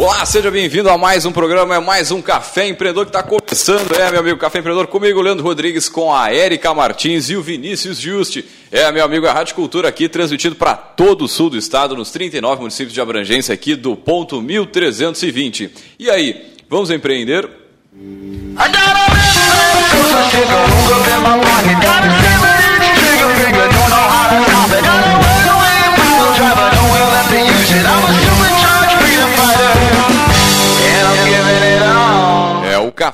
Olá, seja bem-vindo a mais um programa, é mais um Café Empreendedor que está começando. É, meu amigo, Café Empreendedor comigo, Leandro Rodrigues, com a Érica Martins e o Vinícius Juste. É, meu amigo, a Rádio Cultura aqui, transmitido para todo o sul do estado, nos 39 municípios de abrangência aqui do ponto 1320. E aí, vamos empreender? É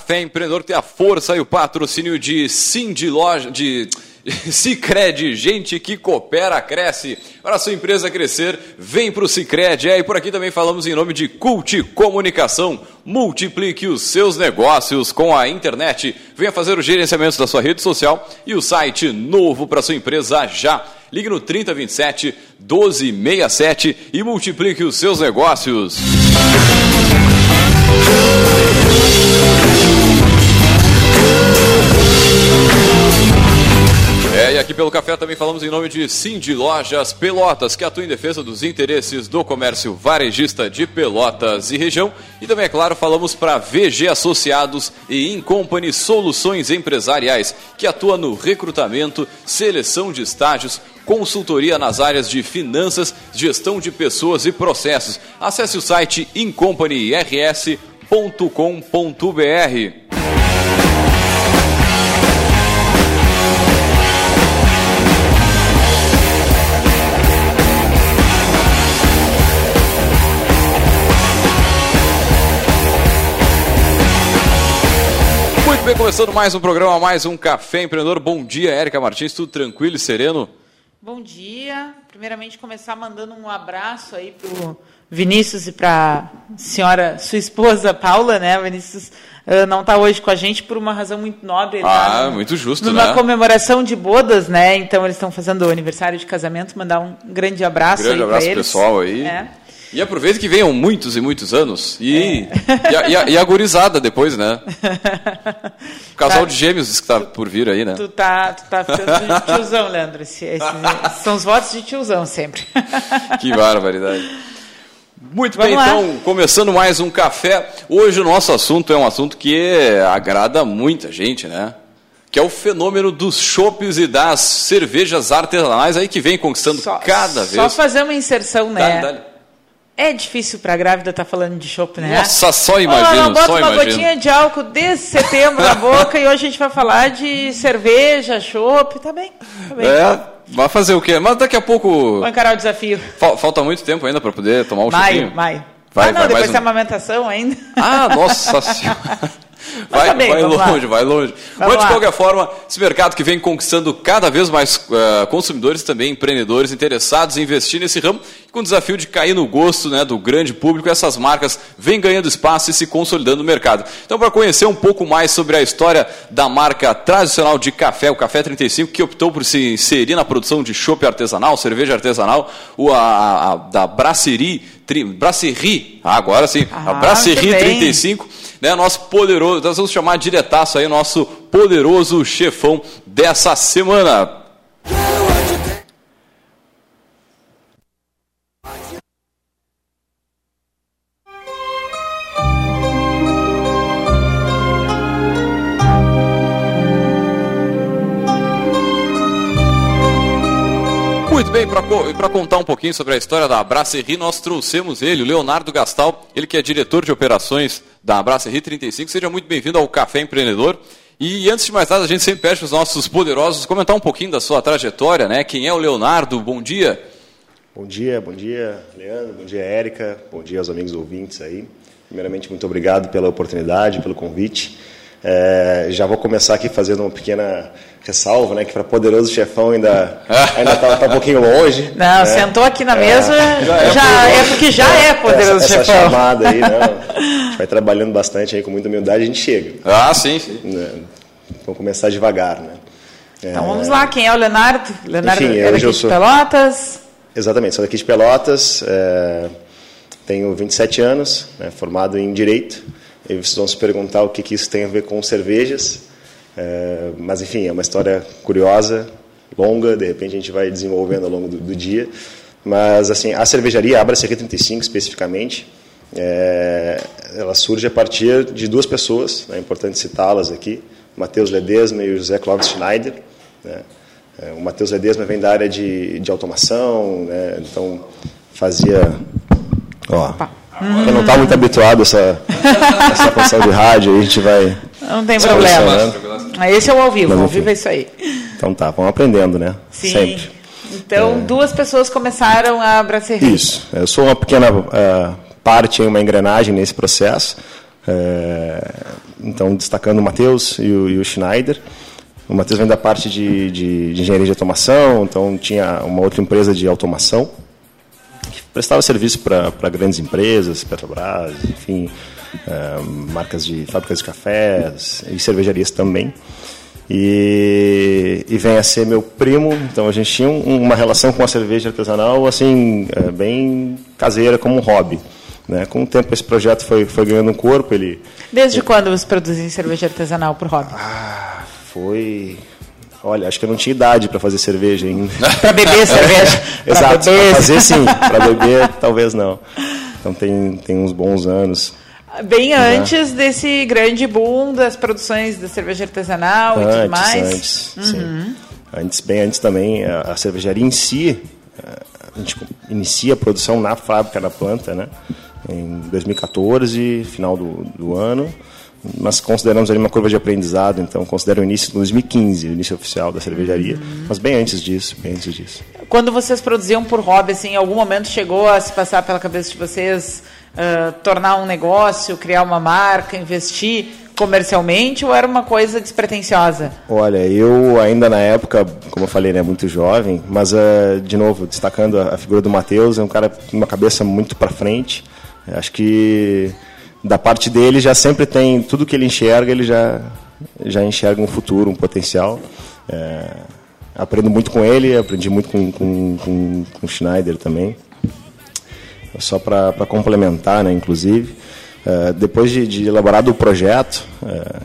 Café Empreendedor tem a força e o patrocínio de Sim de Loja, de Cicred, gente que coopera, cresce. Para a sua empresa crescer, vem para o Cicred. É, e por aqui também falamos em nome de Cult Comunicação. Multiplique os seus negócios com a internet. Venha fazer o gerenciamento da sua rede social e o site novo para sua empresa já. Ligue no 3027 1267 e multiplique os seus negócios. É, e aqui pelo café também falamos em nome de Cindy Lojas Pelotas, que atua em defesa dos interesses do comércio varejista de Pelotas e região. E também, é claro, falamos para VG Associados e Incompany Soluções Empresariais, que atua no recrutamento, seleção de estágios, consultoria nas áreas de finanças, gestão de pessoas e processos. Acesse o site incompanyrs.com.br. bem, começando mais um programa, mais um Café Empreendedor. Bom dia, Érica Martins, tudo tranquilo e sereno? Bom dia. Primeiramente, começar mandando um abraço aí pro Vinícius e para senhora, sua esposa Paula, né? Vinícius uh, não está hoje com a gente por uma razão muito nobre. Ele Ah, tá muito justo, numa né? comemoração de bodas, né? Então eles estão fazendo o aniversário de casamento. Mandar um grande abraço Grande aí pra abraço pessoal aí. É. E aproveita que venham muitos e muitos anos. E, e, a, e, a, e a gurizada depois, né? O casal Tá. de gêmeos que tá por vir aí, né? Tu tá, tu tá ficando de tiozão, Leandro. Esse- são os votos de tiozão sempre. Que barbaridade. Muito Vamos bem, lá. então, começando mais um café. Hoje o nosso assunto é um assunto que agrada muita gente, né? Que é o fenômeno dos chopes e das cervejas artesanais aí que vem conquistando Só, cada só vez. fazer uma inserção, né? Dá-lhe, dá-lhe. É difícil pra grávida estar falando de chopp, né? Nossa, só Ó, imagino, ela bota só uma imagino. gotinha de álcool desde setembro na boca e hoje a gente vai falar de cerveja, chopp, tá bem, tá bem. É, vai fazer o quê? Mas daqui a pouco. Vou encarar o desafio. Fal- Falta muito tempo ainda para poder tomar o Maio, chopinho. maio. Vai, ah, não, vai, depois tem um- amamentação ainda. Ah, nossa senhora. Vai, tá bem, vai longe, vai longe. Mas de qualquer forma, esse mercado que vem conquistando cada vez mais eh, consumidores, também empreendedores interessados em investir nesse ramo, com o desafio de cair no gosto né, do grande público, essas marcas vêm ganhando espaço e se consolidando no mercado. Então, para conhecer um pouco mais sobre a história da marca tradicional de café, o Café 35, que optou por se inserir na produção de chopp artesanal, cerveja artesanal, o, a, a- a- da Brasserie, tri, Brasserie, agora sim, a Ah, Brasserie muito bem. 35, né, nosso poderoso, nós vamos chamar diretaço aí nosso poderoso chefão dessa semana. Muito bem, para contar um pouquinho sobre a história da Brasserie, nós trouxemos ele, o Leonardo Gastal, ele que é diretor de operações da Brasserie 35. Seja muito bem-vindo ao Café Empreendedor. E antes de mais nada, a gente sempre pede para os nossos poderosos comentar um pouquinho da sua trajetória, né? Quem é o Leonardo? Bom dia. Bom dia, bom dia, Leandro, bom dia, Érica, bom dia aos amigos ouvintes aí. Primeiramente, muito obrigado pela oportunidade, pelo convite. É, já vou começar aqui fazendo uma pequena ressalva, né, que para poderoso chefão ainda ainda tá, tá um pouquinho longe. Não, né? sentou aqui na É, mesa, já, é, porque já é poderoso essa, essa chefão. chamada aí, não, a gente vai trabalhando bastante aí com muita humildade, a gente chega. Ah, sim, sim. Né? Vamos começar devagar, né? Então vamos lá, quem é o Leonardo? Leonardo Enfim, é hoje daqui eu de sou- Pelotas. Exatamente, sou daqui de Pelotas, é, tenho 27 anos, né, formado em Direito. E vocês vão se perguntar o que, que isso tem a ver com cervejas. É, mas, enfim, é uma história curiosa, longa, de repente a gente vai desenvolvendo ao longo do, do dia. Mas, assim, a cervejaria, a Brasserie 35 especificamente, é, ela surge a partir de duas pessoas, né, é importante citá-las aqui, Matheus Ledesma e o José Clóvis Schneider. Né? É, o Matheus Ledesma vem da área de, de automação, né? então fazia... Ó, eu não está muito habituado a essa, essa função de rádio, aí a gente vai... Não tem problema. Esse é o ao vivo, Mas, ao vivo é isso aí. Então tá, vamos aprendendo, né? Sim. Sempre. Então, é... duas pessoas começaram a Brasserie. Isso. Eu sou uma pequena uh, parte, uma engrenagem nesse processo. É, então, destacando o Matheus e o, e o Schneider. O Matheus vem da parte de, de, de, engenharia de automação, então tinha uma outra empresa de automação prestava serviço para grandes empresas, Petrobras, enfim, é, marcas de fábricas de cafés e cervejarias também. E, e, vem a ser meu primo, então a gente tinha um, uma relação com a cerveja artesanal assim é, bem caseira, como um hobby. Né? Com o tempo esse projeto foi, foi ganhando um corpo. Ele, Desde ele... quando você produzem cerveja artesanal por hobby? Ah, foi... Olha, acho que eu não tinha idade para fazer cerveja ainda. para beber cerveja? Exato, para fazer sim, para beber talvez não. Então tem, tem uns bons anos. Bem antes desse grande boom das produções da cerveja artesanal antes, e tudo mais. Antes, uhum. sim. Antes, bem antes também, a, a cervejaria em si, a gente inicia a produção na fábrica, na planta, né? em 2014, final do, do ano. Nós consideramos ali uma curva de aprendizado, então considero o início de 2015, o início oficial da cervejaria, uhum. mas bem antes disso, bem antes disso. Quando vocês produziam por hobby, assim, em algum momento chegou a se passar pela cabeça de vocês uh, tornar um negócio, criar uma marca, investir comercialmente ou era uma coisa despretensiosa? Olha, eu ainda na época, como eu falei, né, muito jovem, mas uh, de novo destacando a, a figura do Matheus, é um cara com uma cabeça muito para frente. Acho que da parte dele já sempre tem tudo que ele enxerga, ele já já enxerga um futuro, um potencial. É, aprendo muito com ele, aprendi muito com, com, com, com o Schneider também. Só para complementar, né, inclusive, é, depois de, de elaborado o projeto, é,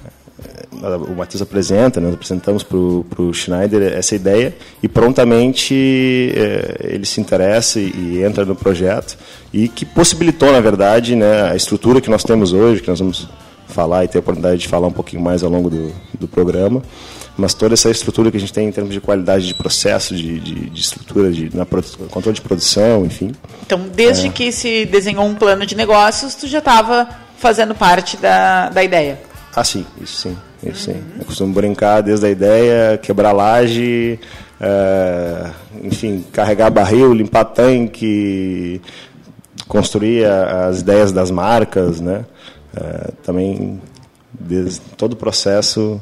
o Matheus apresenta, nós apresentamos para o Schneider essa ideia e prontamente é, ele se interessa e, e, entra no projeto e que possibilitou, na verdade, né, a estrutura que nós temos hoje, que nós vamos falar e ter a oportunidade de falar um pouquinho mais ao longo do, do programa, mas toda essa estrutura que a gente tem em termos de qualidade de processo, de, de, de estrutura, de na, controle de produção, enfim. Então, desde é. que se desenhou um plano de negócios, tu já estava fazendo parte da, da ideia? Ah, sim, isso sim. Isso sim. Eu costumo brincar desde a ideia, quebrar laje, é, enfim, carregar barril, limpar tanque, construir as ideias das marcas, né? É, também desde todo o processo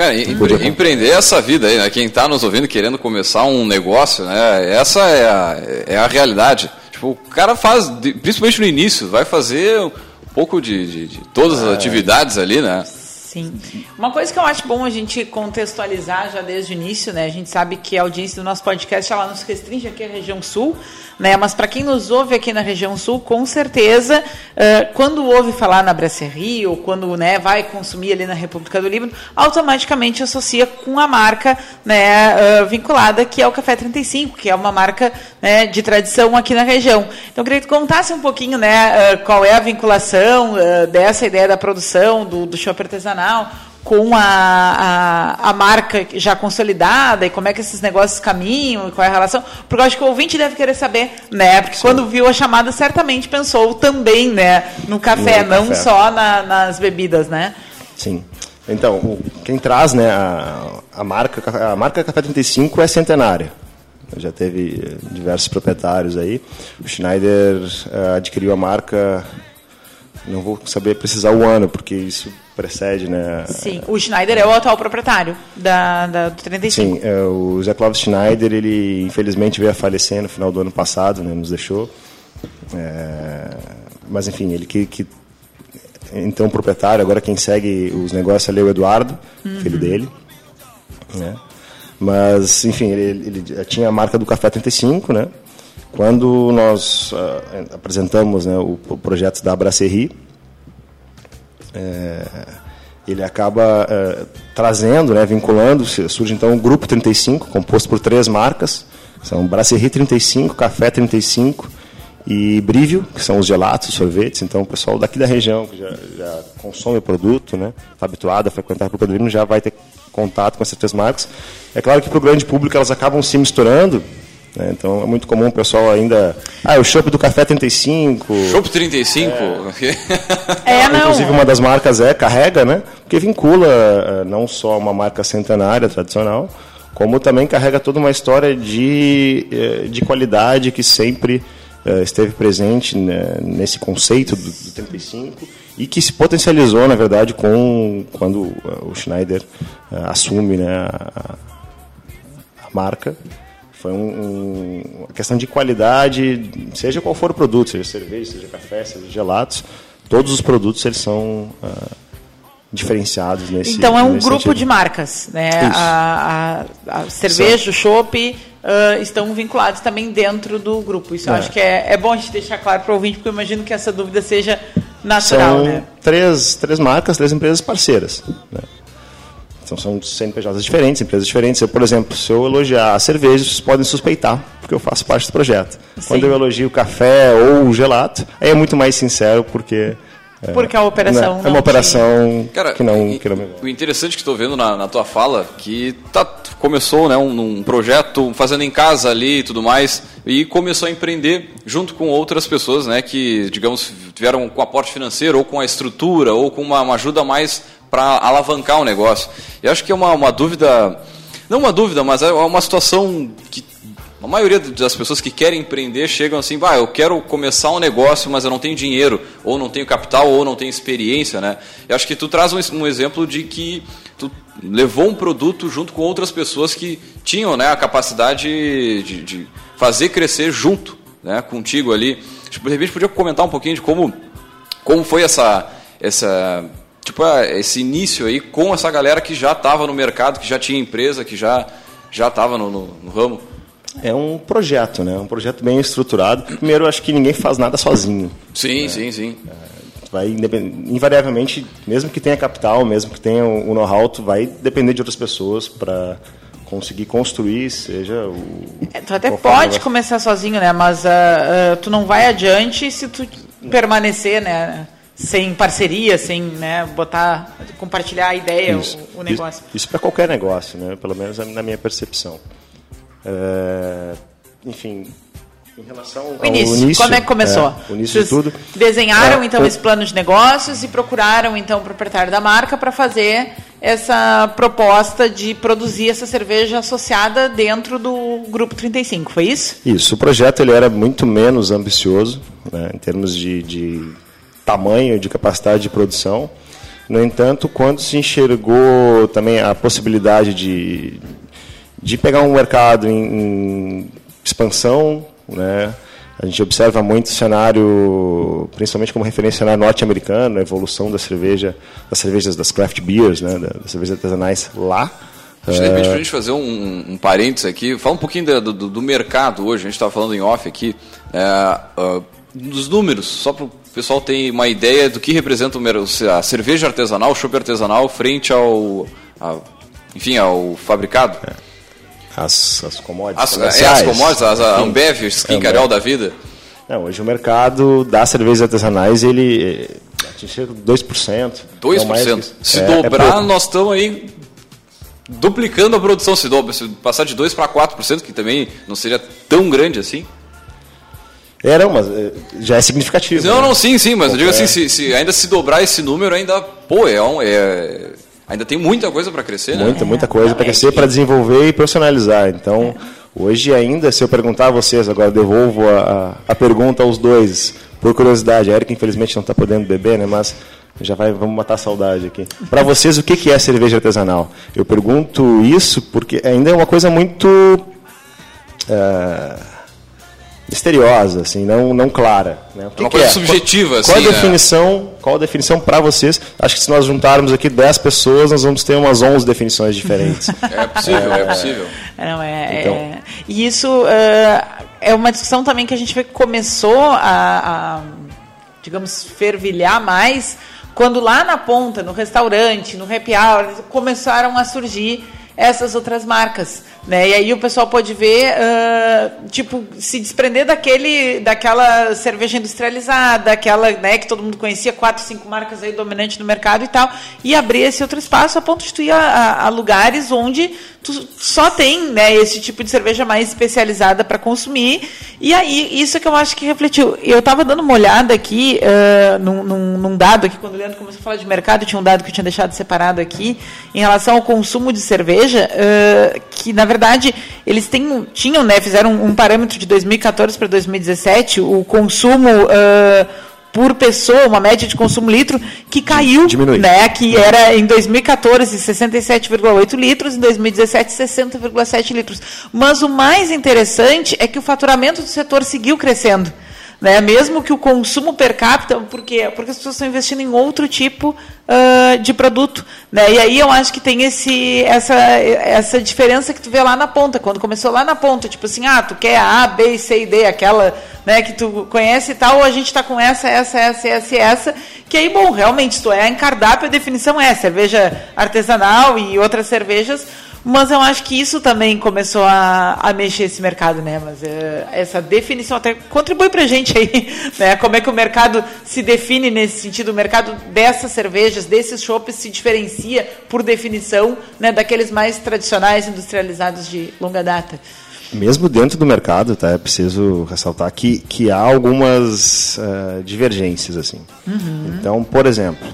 Cara, empre empreender essa vida aí, né? Quem está nos ouvindo querendo começar um negócio, né? Essa é a, é a realidade. Tipo, o cara faz, principalmente no início, vai fazer pouco de, de, de todas as é. atividades ali, né? Sim. Uma coisa que eu acho bom a gente contextualizar já desde o início, né? A gente sabe que a audiência do nosso podcast ela nos restringe aqui à região sul, né? Mas para quem nos ouve aqui na região sul, com certeza, uh, quando ouve falar na Brasserie ou quando né, vai consumir ali na República do Líbano, automaticamente associa com a marca né, uh, vinculada que é o Café 35, que é uma marca né, de tradição aqui na região. Então, eu queria que tu contasse um pouquinho né, uh, qual é a vinculação dessa ideia da produção do, do show artesanal com a, a, a, marca já consolidada e como é que esses negócios caminham e qual é a relação. Porque eu acho que o ouvinte deve querer saber, né? Porque Sim. quando viu a chamada, certamente pensou também, né? No café, no não café. só na, nas bebidas, né? Sim. Então, quem traz né, a, a, marca, a marca Café 35 é centenária. Já teve eh, diversos proprietários aí. O Schneider uh, adquiriu a marca não vou saber precisar o ano, porque isso precede, né? Sim, o Schneider é o atual proprietário da, da do 35. Sim, é, o Zé Clóvis Schneider, ele infelizmente veio a falecer no final do ano passado, né, nos deixou. É, mas enfim, ele que, que então o proprietário, agora quem segue os negócios é o Eduardo, uhum. filho dele. Né? Mas, enfim, ele, ele, tinha a marca do Café 35, né? Quando nós uh, apresentamos né, o, o, projeto da Brasserie, é, ele acaba é, trazendo, né, vinculando, surge então o Grupo 35, composto por três marcas, são Brasserie 35, Café 35 e Brívio, que são os gelatos, os sorvetes. Então, o pessoal daqui da região que já, já consome o produto, né, está habituado a frequentar o Pedrino, já vai ter contato com essas três marcas. É claro que para o grande público elas acabam se misturando, né, então é muito comum o pessoal ainda. Ah, o chopp do café 35. Chopp 35? É, é não. Inclusive, uma das marcas é Carrega, né? Porque vincula eh, não só uma marca centenária tradicional, como também carrega toda uma história de, eh, de qualidade que sempre eh, esteve presente né, nesse conceito do, do 35 e que se potencializou, na verdade, com quando o Schneider assume né, a, a marca. Foi um, um, uma questão de qualidade, seja qual for o produto, seja cerveja, seja café, seja gelados, todos os produtos eles são uh, diferenciados nesse Então é um grupo sentido. de marcas, né? A, a, a cerveja, o chopp uh, estão vinculados também dentro do grupo. Isso eu É. acho que é, é bom a gente deixar claro para o ouvinte, porque eu imagino que essa dúvida seja natural, São né? três, três marcas, três empresas parceiras. Né? Então são CNPJs diferentes, empresas diferentes. Eu, por exemplo, se eu elogiar a cerveja, vocês podem suspeitar, porque eu faço parte do projeto. Quando eu elogio o café ou o gelato, aí é muito mais sincero, porque... é, Porque a operação né, É não uma operação Cara, que não, que não me o interessante que estou vendo na, na tua fala, que tá, começou né, um, um projeto fazendo em casa ali e tudo mais, e começou a empreender junto com outras pessoas, né, que, digamos, tiveram com aporte financeiro, ou com a estrutura, ou com uma, uma ajuda mais para alavancar o negócio. E acho que é uma, uma dúvida, não uma dúvida, mas é uma situação que a maioria das pessoas que querem empreender chegam assim, bah, eu quero começar um negócio, mas eu não tenho dinheiro, ou não tenho capital, ou não tenho experiência, né? Eu acho que tu traz um, um exemplo de que tu levou um produto junto com outras pessoas que tinham né, a capacidade de, de fazer crescer junto, né, contigo ali. Tipo, de repente podia comentar um pouquinho de como, como foi essa, essa tipo, ah, esse início aí com essa galera que já estava no mercado, que já tinha empresa, que já já estava no, no, no ramo. É um projeto, né? Um projeto bem estruturado. Primeiro, acho que ninguém faz nada sozinho. Sim, sim, sim. Vai independ- invariavelmente, mesmo que tenha capital, mesmo que tenha o know-how, tu vai depender de outras pessoas para conseguir construir, seja o É, Tu até pode começar sozinho, né? Mas ah, ah, tu não vai adiante se tu permanecer, né? Sem parceria, sem né, botar, compartilhar a ideia, Isso, o, o negócio. Isso, para qualquer negócio, né? Pelo menos na minha percepção. É, enfim, em relação O ao início, início, como é que começou? é, o início Vocês tudo. Desenharam É, então o- esse plano de negócios e procuraram então o proprietário da marca para fazer essa proposta de produzir essa cerveja associada dentro do grupo 35, foi isso? Isso, o projeto ele era muito menos ambicioso né, em termos de, de tamanho, de capacidade de produção. No entanto, quando se enxergou também a possibilidade de, de pegar um mercado em, em expansão, né, a gente observa muito o cenário, principalmente como referência cenário norte-americano, a evolução da cerveja, das cervejas das craft beers, né, das cervejas artesanais lá. De repente, para a gente fazer um, um parênteses aqui, fala um pouquinho da- do, do mercado hoje, a gente estava falando em off aqui, é, ah, dos números, só para o pessoal ter uma ideia do que representa o a cerveja artesanal, o chopp artesanal, frente ao, a- enfim, ao fabricado. As, as commodities As, é, as commodities, as, a. Ambev, Skin Ambev. Carol da vida. Não, hoje o mercado das cervejas artesanais ele atinge 2%. 2%. Não mais que- se é- é dobrar, pouco. nós estamos aí duplicando a produção. Se, dobra, se passar de 2% para 4%, que também não seria tão grande assim. É, não, mas eh, já é significativo. Não, né? não, sim, sim, mas eu digo assim, se, se ainda se dobrar esse número, ainda, pô, é, um, é ainda tem muita coisa para crescer, né? Muita, muita coisa para crescer, para desenvolver e profissionalizar. Então, hoje ainda, se eu perguntar a vocês, agora devolvo a, a, pergunta aos dois, por curiosidade. A Erika, infelizmente, não está podendo beber, né? Mas já vai, vamos matar a saudade aqui. Para vocês, o que é cerveja artesanal? Eu pergunto isso porque ainda é uma coisa muito é, misteriosa, assim, não, não clara. Né? O que uma que coisa é? subjetiva, qual, qual assim, a né? definição? Qual a definição para vocês? Acho que se nós juntarmos aqui 10 pessoas, nós vamos ter umas 11 definições diferentes. É possível, é possível. Não, é, Então. é- e isso é, é uma discussão também que a gente vê que começou a, a, digamos, fervilhar mais quando lá na ponta, no restaurante, no happy hour, começaram a surgir essas outras marcas. Né? E aí o pessoal pode ver, uh, tipo, se desprender daquele, daquela cerveja industrializada, aquela né, que todo mundo conhecia, quatro, cinco marcas aí dominantes no mercado e tal, e abrir esse outro espaço a ponto de tu ir a, a lugares onde tu só tem né, esse tipo de cerveja mais especializada para consumir. E aí, isso é que eu acho que refletiu. Eu estava dando uma olhada aqui uh, num, num, num, dado aqui, quando o Leandro começou a falar de mercado, tinha um dado que eu tinha deixado separado aqui, em relação ao consumo de cerveja, uh, que na verdade eles têm, tinham, né, fizeram um, um parâmetro de 2014 para 2017, o consumo. Uh, por pessoa, uma média de consumo litro, que caiu, Diminui. né, que era em 2014 67,8 litros, em 2017 60,7 litros. Mas o mais interessante é que o faturamento do setor seguiu crescendo. Né? Mesmo que o consumo per capita, porque, porque as pessoas estão investindo em outro tipo uh, de produto. Né? E aí eu acho que tem esse, essa, essa diferença que tu vê lá na ponta. Quando começou lá na ponta, tipo assim, ah, tu quer A, B, C e D, aquela né, que tu conhece e tal, a gente está com essa, essa, essa, essa essa, que aí, bom, realmente, tu é em cardápio, a definição é cerveja artesanal e outras cervejas, mas eu acho que isso também começou a, a mexer esse mercado, né? Mas é, essa definição até contribui para a gente aí, né? Como é que o mercado se define nesse sentido? O mercado dessas cervejas, desses chopes, se diferencia, por definição, né, daqueles mais tradicionais, industrializados de longa data. Mesmo dentro do mercado, tá? É preciso ressaltar que, que há algumas uh, divergências, assim. Uhum. Então, por exemplo,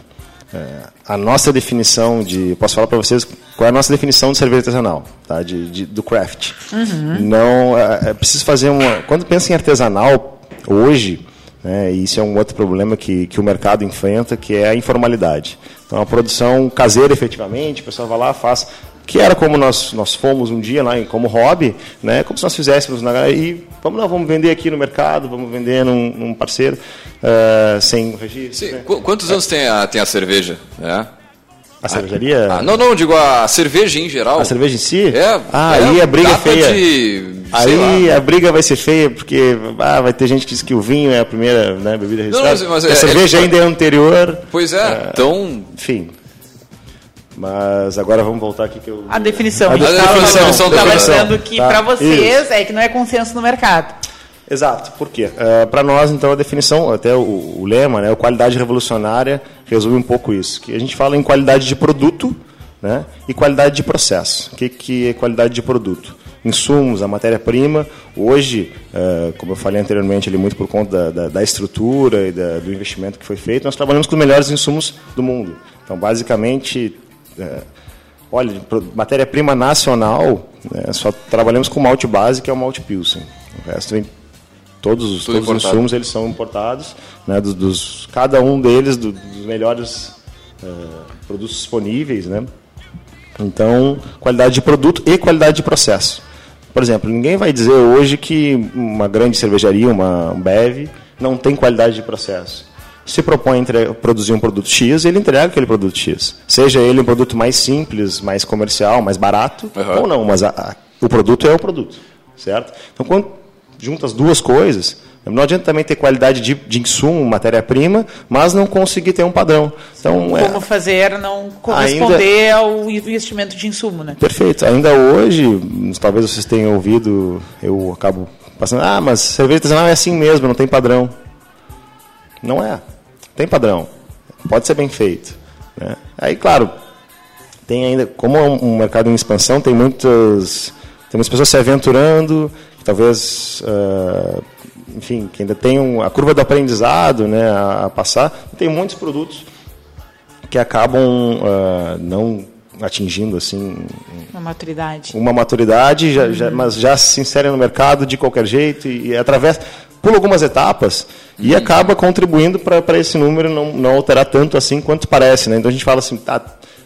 é, a nossa definição de. Posso falar para vocês qual é a nossa definição de cerveja artesanal, tá? de, de do craft. Uhum. Não, é, é preciso fazer uma. Quando pensa em artesanal, hoje, né, isso é um outro problema que, que o mercado enfrenta, que é a informalidade. Então, a produção caseira, efetivamente, o pessoal vai lá, faz que era como nós, nós fomos um dia lá como hobby, né? como se nós fizéssemos na, e vamos lá, vamos vender aqui no mercado, vamos vender num, num parceiro uh, sem registro. Né? Quantos é. anos tem a, tem a cerveja? É? A cervejaria? Ah, não, não, digo a cerveja em geral. A cerveja em si? É. Ah, é, aí a briga é feia. De, aí lá. a briga vai ser feia, porque ah, vai ter gente que diz que o vinho é a primeira né, bebida registrada. Não, mas, mas a é, cerveja é, ainda é anterior. Pois é, uh, então... Enfim. Mas agora vamos voltar aqui que eu... A definição. A definição. A definição. Estava dizendo que tá. para vocês Isso. é que não é consenso no mercado. Exato. Por quê? Uh, para nós, então, a definição, até o, o lema, né, a qualidade revolucionária, resume um pouco isso. Que a gente fala em qualidade de produto né, e qualidade de processo. O que, que é qualidade de produto? Insumos, a matéria-prima. Hoje, uh, como eu falei anteriormente, ali, muito por conta da, da, da estrutura e da, do investimento que foi feito, nós trabalhamos com os melhores insumos do mundo. Então, basicamente, é, olha, matéria-prima nacional, né, só trabalhamos com malte base, que é o malte Pilsen. O resto vem todos, todos os insumos eles são importados, né, dos, dos cada um deles do, dos melhores uh, produtos disponíveis, né? Então, qualidade de produto e qualidade de processo. Por exemplo, ninguém vai dizer hoje que uma grande cervejaria, uma um Bev, não tem qualidade de processo se propõe a produzir um produto X, ele entrega aquele produto X. Seja ele um produto mais simples, mais comercial, mais barato, uhum. ou não, mas a, a, o produto é o produto, certo? Então, quando junta as duas coisas, não adianta também ter qualidade de, de insumo, matéria-prima, mas não conseguir ter um padrão. Então, é Como é, fazer não corresponder ainda, ao investimento de insumo, né? Perfeito. Ainda hoje, talvez vocês tenham ouvido, eu acabo passando, ah, mas cerveja artesanal é assim mesmo, não tem padrão. Não é. Tem padrão. Pode ser bem feito. Né? Aí, claro, tem ainda, como é um mercado em expansão, tem muitas, tem muitas pessoas se aventurando, talvez, uh, enfim, que ainda tem um, a curva do aprendizado né, a, a, passar. Tem muitos produtos que acabam uh, não atingindo assim uma maturidade uma maturidade já, uhum. já, mas já se inserem no mercado de qualquer jeito e, e através por algumas etapas e uhum. acaba contribuindo para esse número não, não alterar tanto assim quanto parece. Né? Então a gente fala assim, tá,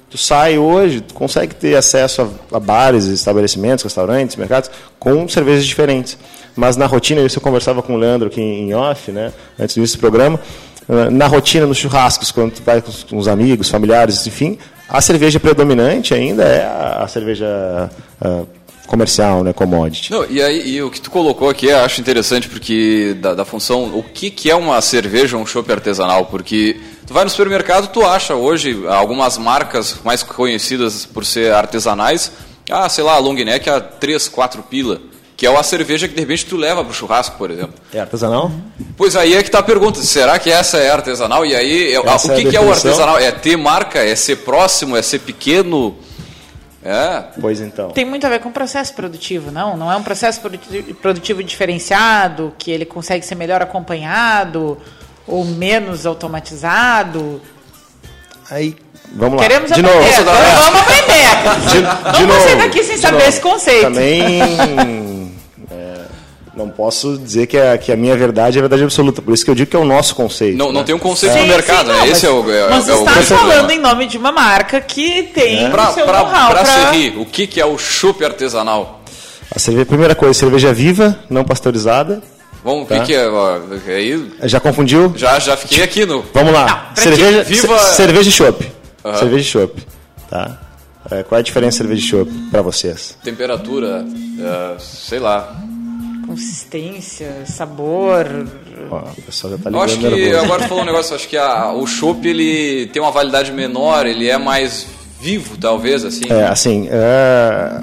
tu sai hoje, tu consegue ter acesso a, a bares, estabelecimentos, restaurantes, mercados, com cervejas diferentes. Mas na rotina, isso eu conversava com o Leandro aqui em off, né, antes do início do programa, eh, na rotina, nos churrascos, quando tu vai com os amigos, familiares, enfim, a cerveja predominante ainda é a, cerveja uh, comercial, né, commodity. Não, e aí e o que tu colocou aqui eu acho interessante porque da, da função, o que, que é uma cerveja ou um chopp artesanal, porque tu vai no supermercado, tu acha hoje algumas marcas mais conhecidas por ser artesanais, Ah, sei lá, a long neck a 3, 4 pila. Que é uma cerveja que de repente tu leva pro churrasco, por exemplo. É artesanal? Pois aí é que tá a pergunta, será que essa é artesanal? E aí, é- Essa o que, é que é o artesanal? É ter marca? É ser próximo? É ser pequeno? É. Pois então. Tem muito a ver com o processo produtivo, não? Não é um processo produti- produtivo diferenciado, que ele consegue ser melhor acompanhado ou menos automatizado. Aí, vamos lá. Queremos de aprender. novo. Vamos, vamos aprender. De, Vamos de novo, sair daqui sem de saber novo. esse conceito. Também não posso dizer que a, que a minha verdade é a verdade absoluta. Por isso que eu digo que é o nosso conceito. Não, não né? tem um conceito Sim, no mercado, sim, não, né? Esse é mas- o, é, Mas é o está falando problema. em nome de uma marca que tem o Pra, seu pra, Serri, o que, que é o chopp artesanal? A cerveja, primeira coisa, cerveja viva, não pasteurizada. Vamos, o Tá. que, que é? ó, Aí Já confundiu? já, já fiquei aqui no. Vamos lá. Não, cerveja, viva- ce- cerveja e chopp. Aham. Cerveja e chopp. Tá? É, qual é a diferença de cerveja e chopp para vocês? Temperatura, é, sei lá. Consistência, sabor. Ó, o pessoal já tá Eu ligando acho que, nervoso. agora falou um negócio, acho que a, o chopp ele tem uma validade menor, ele é mais vivo, talvez, assim. É, assim, é,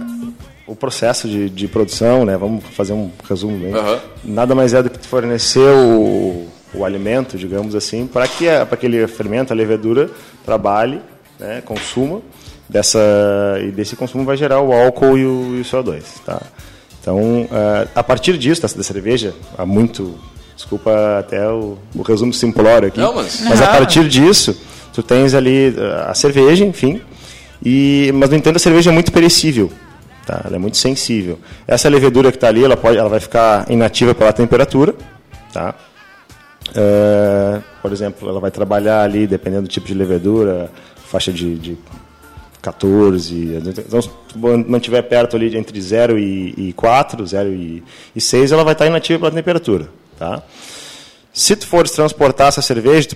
o processo de, de produção, né, vamos fazer um resumo bem, Aham. nada mais é do que fornecer o, o alimento, digamos assim, para que para aquele fermento, a levedura, trabalhe, né, consuma, dessa, e desse consumo vai gerar o álcool e o, e o CO2. Tá? Então, é, a partir disso, da, cerveja, há muito, desculpa até o, o resumo simplório aqui, Não, mas- mas a partir disso, tu tens ali uh, a cerveja, enfim, e, mas no entanto a cerveja é muito perecível, tá? Ela é muito sensível. Essa levedura que está ali, ela pode, ela vai ficar inativa pela temperatura, tá? Uh, por exemplo, ela vai trabalhar ali, dependendo do tipo de levedura, faixa de, de 14. Então, se tu mantiver perto ali entre 0 e, e 4, 0 e, e 6, ela vai estar inativa pela temperatura, tá? Se tu fores transportar essa cerveja,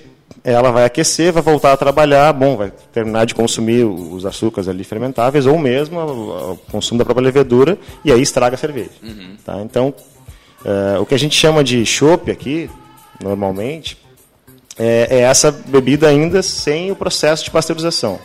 ela vai aquecer, vai voltar a trabalhar, bom, vai terminar de consumir os açúcares ali fermentáveis ou mesmo o consumo da própria levedura e aí estraga a cerveja. Tá? Então, eh, o que a gente chama de chopp aqui, normalmente, é, é essa bebida ainda sem o processo de pasteurização.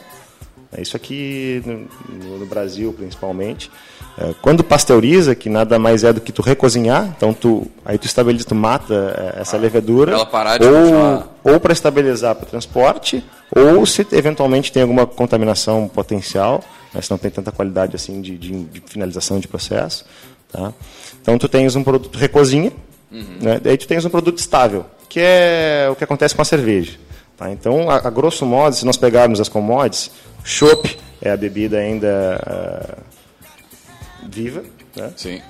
É isso aqui no, no- Brasil, principalmente. É, quando pasteuriza, que nada mais é do que tu recozinhar, então tu aí tu estabiliza, tu mata é, essa levedura, ela parar de ou, continuar. ou para estabilizar para transporte, ou se eventualmente tem alguma contaminação potencial, né, se não tem tanta qualidade assim de, de- de finalização de processo. Tá? Então tu tens um produto recozinha, né, daí tu tens um produto estável, que é o que acontece com a cerveja. Tá? Então, a, a grosso modo, se nós pegarmos as commodities, chopp é a bebida ainda ah, viva, né? Sim.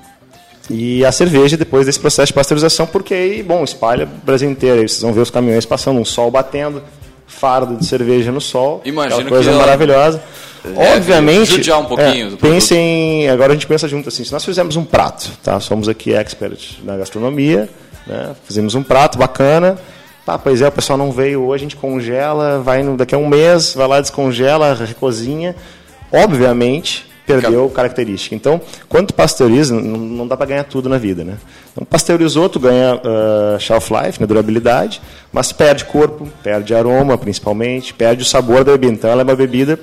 E a cerveja depois desse processo de pasteurização, porque aí, bom, espalha o Brasil inteiro. Aí vocês vão ver os caminhões passando, um sol batendo, fardo de cerveja no sol. Imagino coisa que ela maravilhosa. deve Obviamente. judiar um pouquinho do pensem, agora a gente pensa junto assim, se nós fizermos um prato, tá? Somos aqui experts na gastronomia, né? Fizemos um prato bacana. Tá, pois é, o pessoal não veio hoje, a gente congela, vai no, daqui a um mês, vai lá, descongela, recozinha. Obviamente, perdeu característica. Então, quando tu pasteuriza, não, não dá para ganhar tudo na vida, né? Então, pasteurizou, tu ganha ah, shelf life, né, durabilidade, mas perde corpo, perde aroma, principalmente, perde o sabor da bebida. Então, ela é uma bebida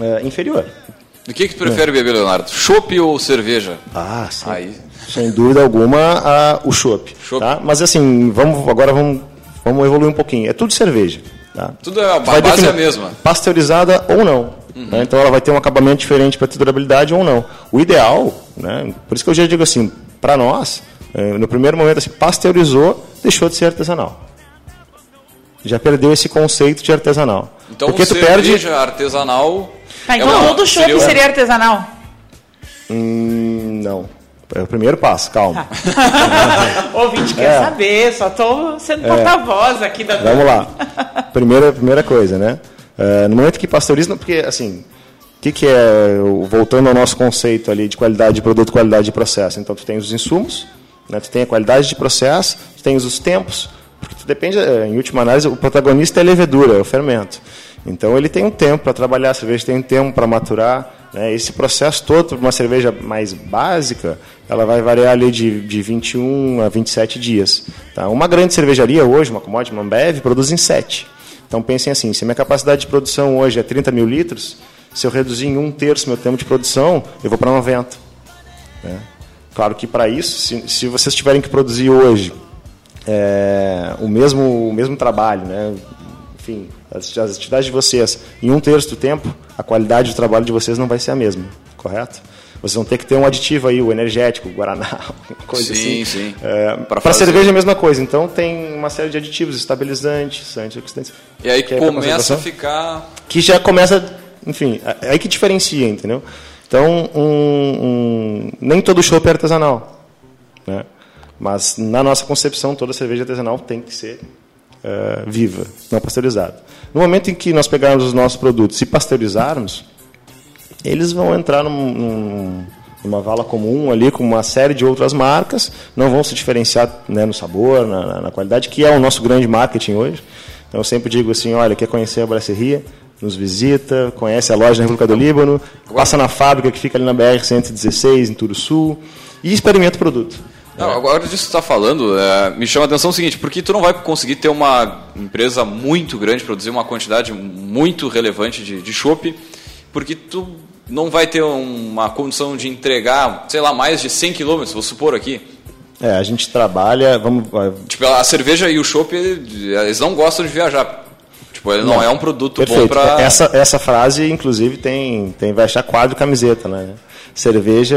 ah, inferior. O que, que tu prefere beber, Leonardo? Chopp ou cerveja? Ah, sim. Aí. Sem dúvida alguma, ah, o. Chopp. Tá? Mas assim, vamos, agora vamos, vamos evoluir um pouquinho. É tudo cerveja. Tá? Tudo é, a vai base é a mesma. Pasteurizada ou não. né? Então ela vai ter um acabamento diferente para ter durabilidade ou não. O ideal, né? por isso que eu já digo assim, para nós, eh, no primeiro momento, assim, pasteurizou, deixou de ser artesanal. Já perdeu esse conceito de artesanal. Então, Porque tu cerveja perde. artesanal. Tá, é então uma- todo chopp seria seria, artesanal. Hum, não. É o primeiro passo, calma. O ouvinte quer É. saber, só estou sendo porta-voz aqui da Vamos lá. Primeira, primeira coisa, né? Eh, no momento que pasteuriza, porque assim, o que, que é, voltando ao nosso conceito ali de qualidade de produto, qualidade de processo? Então, tu tem os insumos, né? tu tem a qualidade de processo, tu tens os tempos, porque tu depende, eh, em última análise, o protagonista é a levedura, é o fermento. Então, ele tem um tempo para trabalhar, a cerveja tem um tempo para maturar. Né? Esse processo todo, uma cerveja mais básica, ela vai variar ali de, de 21 a 27 dias. Tá? Uma grande cervejaria hoje, uma commodity, uma Ambev, produz em 7. Então pensem assim, se minha capacidade de produção hoje é 30 mil litros, Se eu reduzir em um terço meu tempo de produção, eu vou para 90. Né? Claro que para isso, se, se, vocês tiverem que produzir hoje é, o, mesmo, o mesmo trabalho, né? enfim, as, as atividades de vocês, em um terço do tempo, a qualidade do trabalho de vocês não vai ser a mesma, correto? Vocês vão ter que ter um aditivo aí, o energético, o Guaraná, coisa sim, assim. Sim, sim. É, para cerveja é a mesma coisa. Então tem uma série de aditivos, estabilizantes, antioxidantes. E aí que é começa a ficar... Que já começa, enfim, é aí que diferencia, entendeu? Então, um, um, nem todo chopp é artesanal. Né? Mas na nossa concepção, toda cerveja artesanal tem que ser uh, viva, não pasteurizada. No momento em que nós pegarmos os nossos produtos e pasteurizarmos, eles vão entrar num, num, numa vala comum ali com uma série de outras marcas, não vão se diferenciar né, no sabor, na, na, qualidade, que é o nosso grande marketing hoje. Então eu sempre digo assim, olha, quer conhecer a braceria? Nos visita, conhece a loja na República do Líbano, passa na fábrica que fica ali na BR-116, em Turuçu, e experimenta o produto. Não, agora disso que você está falando, é, me chama a atenção o seguinte, porque tu não vai conseguir ter uma empresa muito grande, produzir uma quantidade muito relevante de, de chopp, porque tu não vai ter uma condição de entregar, sei lá, mais de 100 quilômetros, vou supor aqui. É, a gente trabalha, vamos... Tipo, a cerveja e o chopp, eles não gostam de viajar. Tipo, ele não, não é um produto perfeito. bom para... Essa, essa frase, inclusive, tem, tem vai achar quadro camiseta, né? Cerveja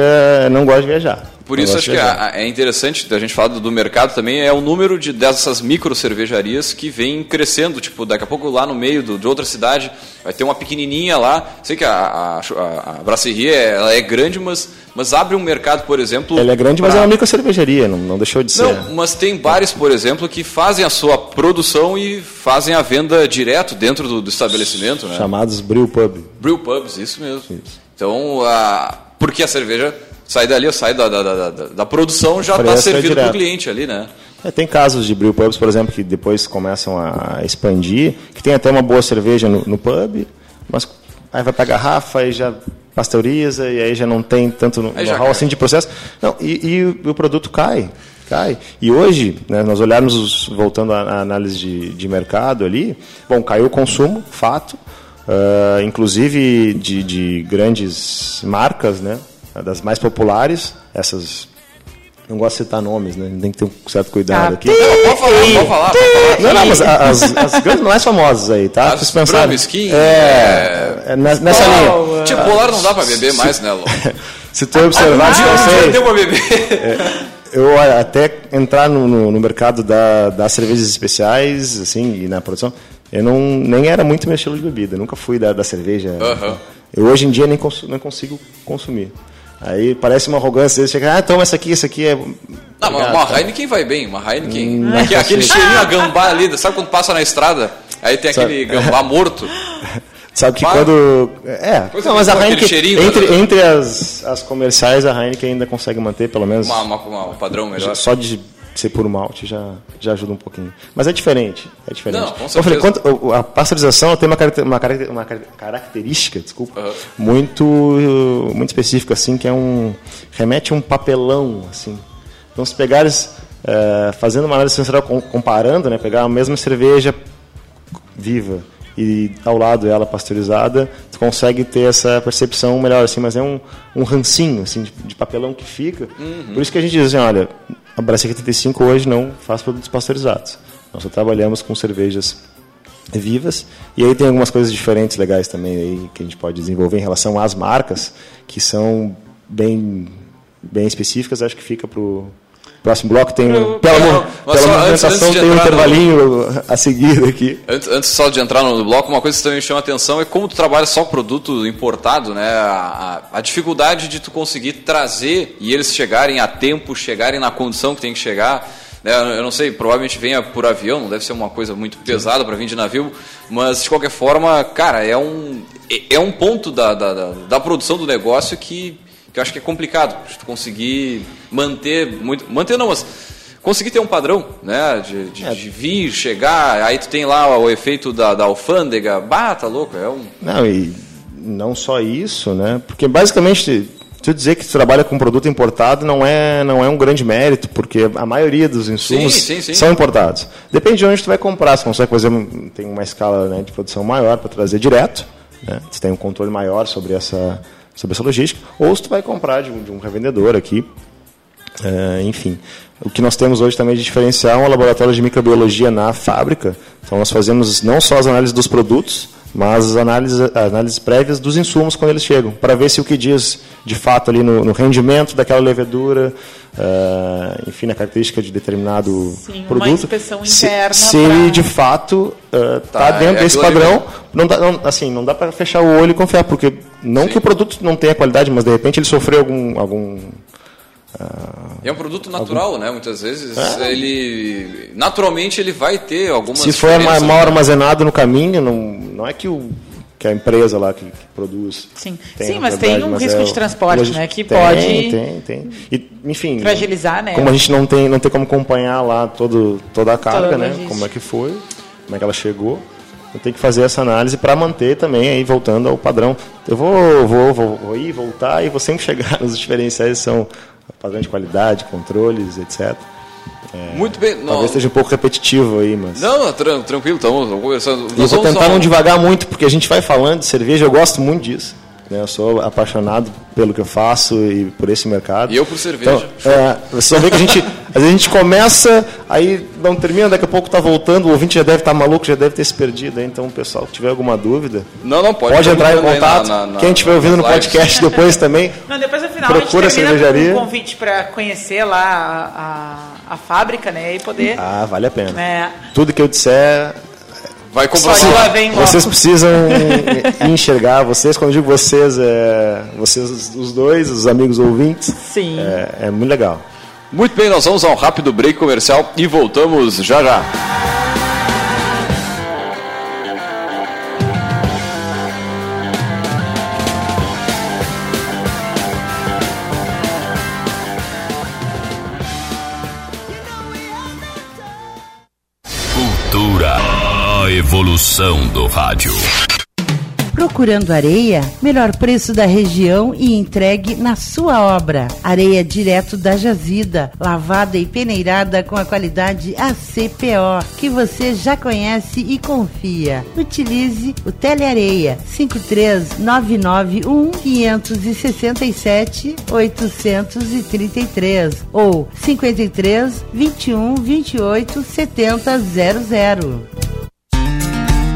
não gosta de viajar. Por isso acho que é interessante a gente falar do mercado também, é o número de dessas micro cervejarias que vem crescendo, tipo, daqui a pouco lá no meio do, de outra cidade vai ter uma pequenininha lá, sei que a, a, a, a brasserie ela é grande, mas, mas abre um mercado, por exemplo... Ela é grande, pra... mas é uma micro cervejaria, não, não deixou de ser. Não, mas tem bares, por exemplo, que fazem a sua produção e fazem a venda direto dentro do, do estabelecimento, né? Chamados brew pub. Brew pubs, isso mesmo. Isso. Então, a porque a cerveja sai dali, sai da, da, da, da, da produção já está servido para o cliente ali, né? É, tem casos de brew pubs, por exemplo, que depois começam a expandir, que tem até uma boa cerveja no, no pub, mas aí vai para a garrafa e já pasteuriza e aí já não tem tanto know-how assim de processo. Não, e, e, o produto cai, cai. E hoje, né, nós olharmos, voltando à análise de, de mercado ali, bom, caiu o consumo, fato, uh, inclusive de, de, grandes marcas, né? das mais populares, essas. Não gosto de citar nomes, né? Tem que ter um certo cuidado ah, aqui. Não, pode falar, pode falar, pode falar. Não, não, mas as, as grandes mais famosas aí, tá? As pensar. Skin, é, é, é, nessa linha. Tipo, polar não dá pra beber mais, né, Lô? Se tu observar, ah, um dia deu pra beber. É, eu até entrar no, no, no mercado da, das cervejas especiais, assim, e na produção, eu não, nem era muito meu estilo de bebida, nunca fui da, da cerveja. Uhum. Eu hoje em dia nem cons, não consigo consumir. Aí parece uma arrogância, você chega, ah, toma essa aqui, isso aqui é. Não, Obrigado, uma tá? Heineken vai bem, uma Heineken. Hum, aquele, aquele cheirinho a gambá ali, sabe quando passa na estrada? Aí tem aquele sabe? gambá morto. Sabe que quando. É, não, mas a Heineken. Entre, né? entre as, as comerciais, a Heineken ainda consegue manter pelo menos. Uma, uma, uma, um padrão melhor. Só de ser por malte já, já ajuda um pouquinho. Mas é diferente. É diferente. Não, com certeza. Eu falei, quanto, a pasteurização tem uma, uma, uma característica desculpa, uhum. muito, muito específica, assim, que é um. remete a um papelão. Assim. Então, se pegares, é, fazendo uma análise sensorial comparando, né, pegar a mesma cerveja viva e ao lado ela pasteurizada, tu consegue ter essa percepção melhor, assim, mas é um, um rancinho assim, de, de papelão que fica. Uhum. Por isso que a gente diz assim, olha, a Brasserie 85 hoje não faz produtos pasteurizados. Nós só trabalhamos com cervejas vivas e aí tem algumas coisas diferentes legais também aí que a gente pode desenvolver em relação às marcas que são bem bem específicas acho que fica para o próximo bloco tem pela, pela movimentação tem um intervalinho no... a seguir aqui. Antes, antes, só de entrar no bloco uma coisa que também chama atenção é como tu trabalha só produto importado né? A, a, a dificuldade de tu conseguir trazer e eles chegarem a tempo chegarem na condição que tem que chegar né? Eu não sei, provavelmente venha por avião, não deve ser uma coisa muito pesada para vir de navio, mas de qualquer forma, cara, é um, é, é um ponto da, da, da, da produção do negócio que, que eu acho que é complicado, de conseguir manter, muito, manter não, mas conseguir ter um padrão, né? De, de, é. de, vir, chegar, aí tu tem lá o efeito da, da alfândega, bata tá louco, é um. Não, e não só isso, né? Porque basicamente tu dizer que tu trabalha com produto importado não é, não é um grande mérito, porque a maioria dos insumos sim, sim, sim. são importados. Depende de onde tu vai comprar, se consegue fazer tem uma escala né, de produção maior para trazer direto, né? você tem um controle maior sobre essa, sobre essa logística, ou se tu vai comprar de um, de um revendedor aqui, é, enfim. O que nós temos hoje também de diferencial é um laboratório de microbiologia na fábrica. Então nós fazemos não só as análises dos produtos, mas as análises, análises prévias dos insumos quando eles chegam, para ver se o que diz de fato ali no, no rendimento daquela levedura, uh, enfim, na característica de determinado Sim, produto, uma inspeção interna se, se ele de fato está uh, tá, dentro é desse padrão, não dá, não, assim, não dá para fechar o olho e confiar, porque não Sim. que o produto não tenha qualidade, mas de repente ele sofreu algum, algum é um produto natural, algum... né? Muitas vezes é. ele naturalmente ele vai ter algumas. Se for mal né? armazenado no caminho, não, não é que o que a empresa lá que, que produz. Sim, Sim mas tem um risco é, de transporte, né? Que tem, pode. Tem, tem. E, enfim. Fragilizar, né? Como a gente não tem, não tem como acompanhar lá todo, toda a carga, toda né? Como é que foi, como é que ela chegou. Eu tenho que fazer essa análise para manter também aí voltando ao padrão. Eu vou, vou, vou, vou ir, voltar e vou sempre chegar nos diferenciais são padrão de qualidade, controles, etc. É, Muito bem. Não, talvez seja um pouco repetitivo aí, mas. Não, tranquilo, estamos conversando. eu vou tentar não devagar muito, porque a gente vai falando de cerveja, eu gosto muito disso. Né? Eu sou apaixonado pelo que eu faço e por esse mercado. E eu por cerveja. Então, é, você vê que a gente, às vezes a gente começa, aí não termina, daqui a pouco está voltando, o ouvinte já deve estar tá maluco, já deve ter se perdido. Então, pessoal que tiver alguma dúvida, não, não, pode, pode entrar em contato. Na, na, Quem estiver ouvindo no podcast depois também. Não, depois no final procura a, gente a cervejaria. um convite para conhecer lá a, a, a, fábrica né, e poder. Ah, vale a pena. É. Tudo que eu disser Vai comprovar. Vocês precisam enxergar, vocês, quando eu digo vocês, é, vocês os dois, os amigos ouvintes. Sim. É, é muito legal. Muito bem, nós vamos a um rápido break comercial e voltamos já já. evolução do rádio. Procurando areia? Melhor preço da região e entregue na sua obra. Areia direto da jazida, lavada e peneirada com a qualidade ACPO, que você já conhece e confia. Utilize o Teleareia 53991 567 833 ou 53 21 28 70 00.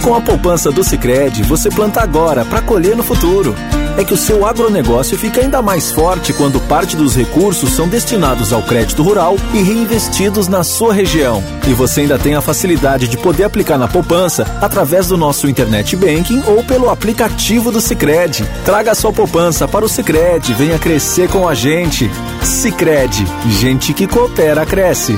Com a poupança do Sicredi, você planta agora para colher no futuro. É que o seu agronegócio fica ainda mais forte quando parte dos recursos são destinados ao crédito rural e reinvestidos na sua região. E você ainda tem a facilidade de poder aplicar na poupança através do nosso internet banking ou pelo aplicativo do Sicredi. Traga a sua poupança para o Sicredi, venha crescer com a gente. Sicredi, gente que coopera cresce.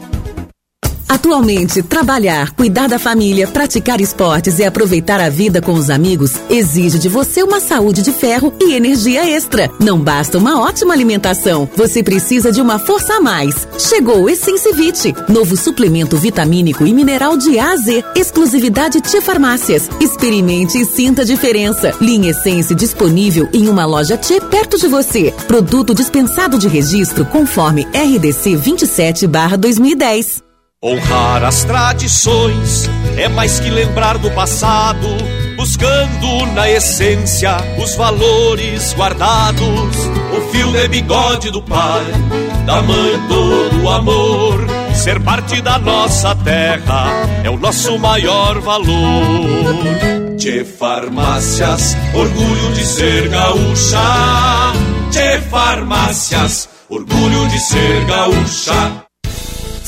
Atualmente, trabalhar, cuidar da família, praticar esportes e aproveitar a vida com os amigos exige de você uma saúde de ferro e energia extra. Não basta uma ótima alimentação, você precisa de uma força a mais. Chegou o Essence novo suplemento vitamínico e mineral de A a Z, exclusividade Tia Farmácias. Experimente e sinta a diferença. Linha Essence disponível em uma loja T perto de você. Produto dispensado de registro conforme RDC 27/2010. Honrar as tradições é mais que lembrar do passado, buscando na essência os valores guardados. O fio de bigode do pai, da mãe todo o amor. Ser parte da nossa terra é o nosso maior valor. De farmácias, orgulho de ser gaúcha. De farmácias, orgulho de ser gaúcha.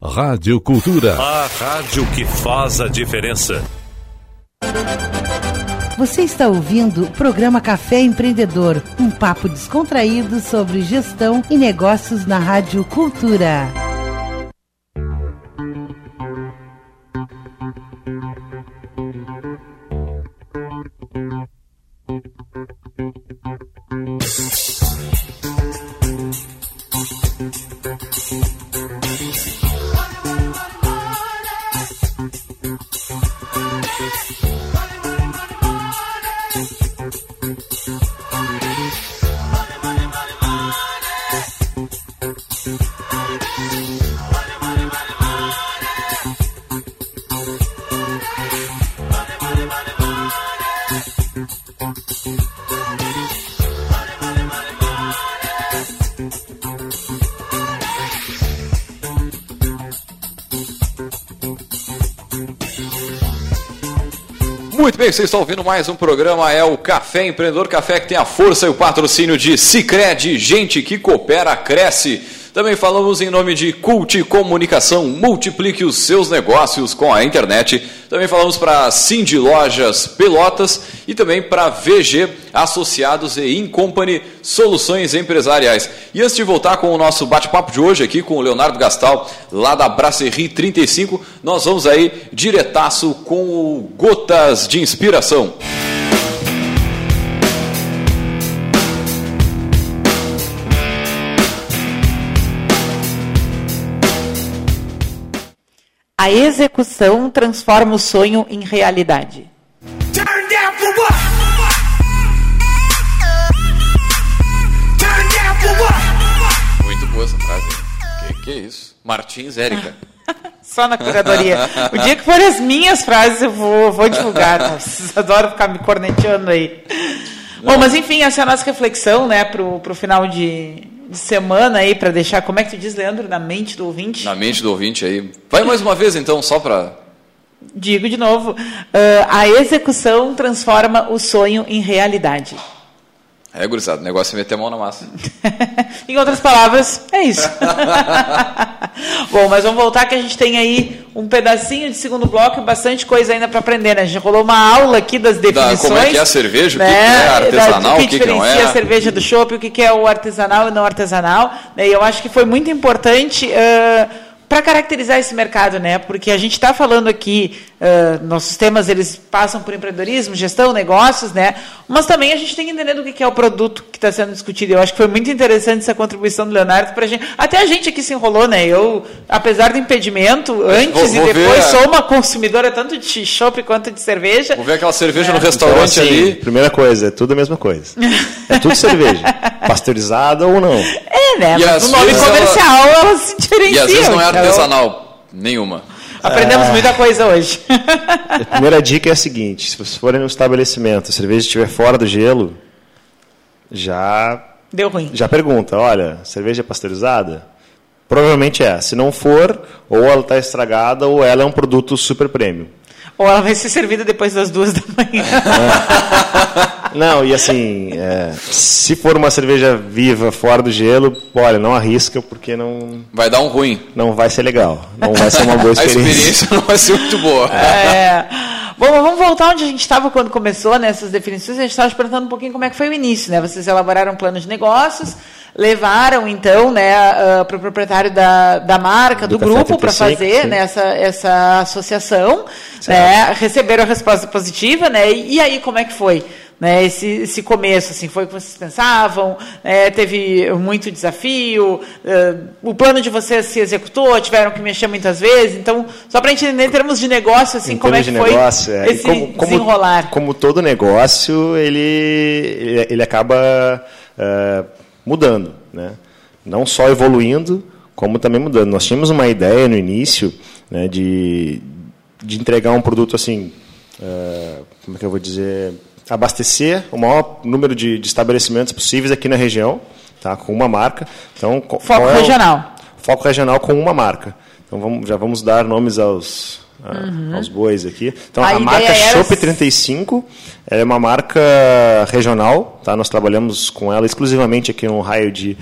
Rádio Cultura. A rádio que faz a diferença. Você está ouvindo o programa Café Empreendedor, um papo descontraído sobre gestão e negócios na Rádio Cultura. Bem, vocês estão ouvindo mais um programa, é o Café Empreendedor Café, que tem a força e o patrocínio de Cicred, gente que coopera, cresce. Também falamos em nome de Cult Comunicação, multiplique os seus negócios com a internet. Também falamos para Cindy Lojas Pelotas e também para VG Associados e Incompany Soluções Empresariais. E antes de voltar com o nosso bate-papo de hoje aqui com o Leonardo Gastal, lá da Brasserie 35, nós vamos aí diretaço com o Gotas de Inspiração. A execução transforma o sonho em realidade. Essa frase. Que, que isso? Martins Érica. Só na curadoria. O dia que forem as minhas frases, eu vou, vou divulgar. Tá? Vocês adoram ficar me corneteando aí. Bom, mas enfim, essa é a nossa reflexão, né, pro, pro final de, de semana aí, para deixar, como é que tu diz, Leandro, na mente do ouvinte? Na mente do ouvinte aí. Vai mais uma vez então, só para Digo de novo, uh, a execução transforma o sonho em realidade. É, gurizada, o negócio é meter a mão na massa. em outras palavras, é isso. Bom, mas vamos voltar que a gente tem aí um pedacinho de segundo bloco e bastante coisa ainda para aprender, né? A gente rolou uma aula aqui das definições. Da, como é que é a cerveja, né? o que, que é artesanal, o que, que, que não é. a cerveja do chopp, o que, que é o artesanal e não artesanal. Né? E eu acho que foi muito importante... Uh, para caracterizar esse mercado, né? Porque a gente está falando aqui, uh, nossos temas eles passam por empreendedorismo, gestão, negócios, né? Mas também a gente tem que entender do que é o produto que está sendo discutido. Eu acho que foi muito interessante essa contribuição do Leonardo para gente. Até a gente aqui se enrolou, né? Eu, apesar do impedimento, antes vou, vou e depois sou uma consumidora tanto de chopp quanto de cerveja. Vou ver aquela cerveja é. no restaurante então, assim, ali. Primeira coisa, é tudo a mesma coisa. É tudo cerveja, pasteurizada ou não. É, né? Mas no nome comercial ela... ela se diferencia. E às vezes não é artesanal nenhuma. Aprendemos é... muita coisa hoje. A primeira dica é a seguinte: se vocês forem no estabelecimento, a cerveja estiver fora do gelo, já. Deu ruim. Já pergunta: olha, cerveja é pasteurizada? Provavelmente é. Se não for, ou ela está estragada, ou ela é um produto super premium. Ou ela vai ser servida depois das duas da manhã. É. Não, e assim, é, se for uma cerveja viva fora do gelo, olha, não arrisca porque não. Vai dar um ruim. Não vai ser legal. Não vai ser uma boa experiência. a experiência não vai ser muito boa. É. Bom, vamos voltar onde a gente estava quando começou nessas né, definições. A gente estava perguntando um pouquinho como é que foi o início, né? Vocês elaboraram um plano de negócios, levaram então, né, uh, para o proprietário da, da marca, do, do grupo, para fazer né, essa, essa associação, né? Receberam a resposta positiva, né? E, e aí como é que foi? Né, esse, esse começo, assim, foi o que vocês pensavam? É, teve muito desafio? É, o plano de vocês se executou? Tiveram que mexer muitas vezes? Então, só para a gente entender em termos de negócio, assim, em como é que foi negócio, é. esse como, como, desenrolar? Como todo negócio, ele, ele acaba uh, mudando, né? Não só evoluindo, como também mudando. Nós tínhamos uma ideia no início né, de, de entregar um produto assim, uh, como é que eu vou dizer, abastecer o maior número de, de estabelecimentos possíveis aqui na região, tá, com uma marca. Então, foco é regional. Foco regional com uma marca. Então vamos, já vamos dar nomes aos, uhum. aos bois aqui. Então a, a marca era... Shop 35 é uma marca regional, tá? Nós trabalhamos com ela exclusivamente aqui no raio de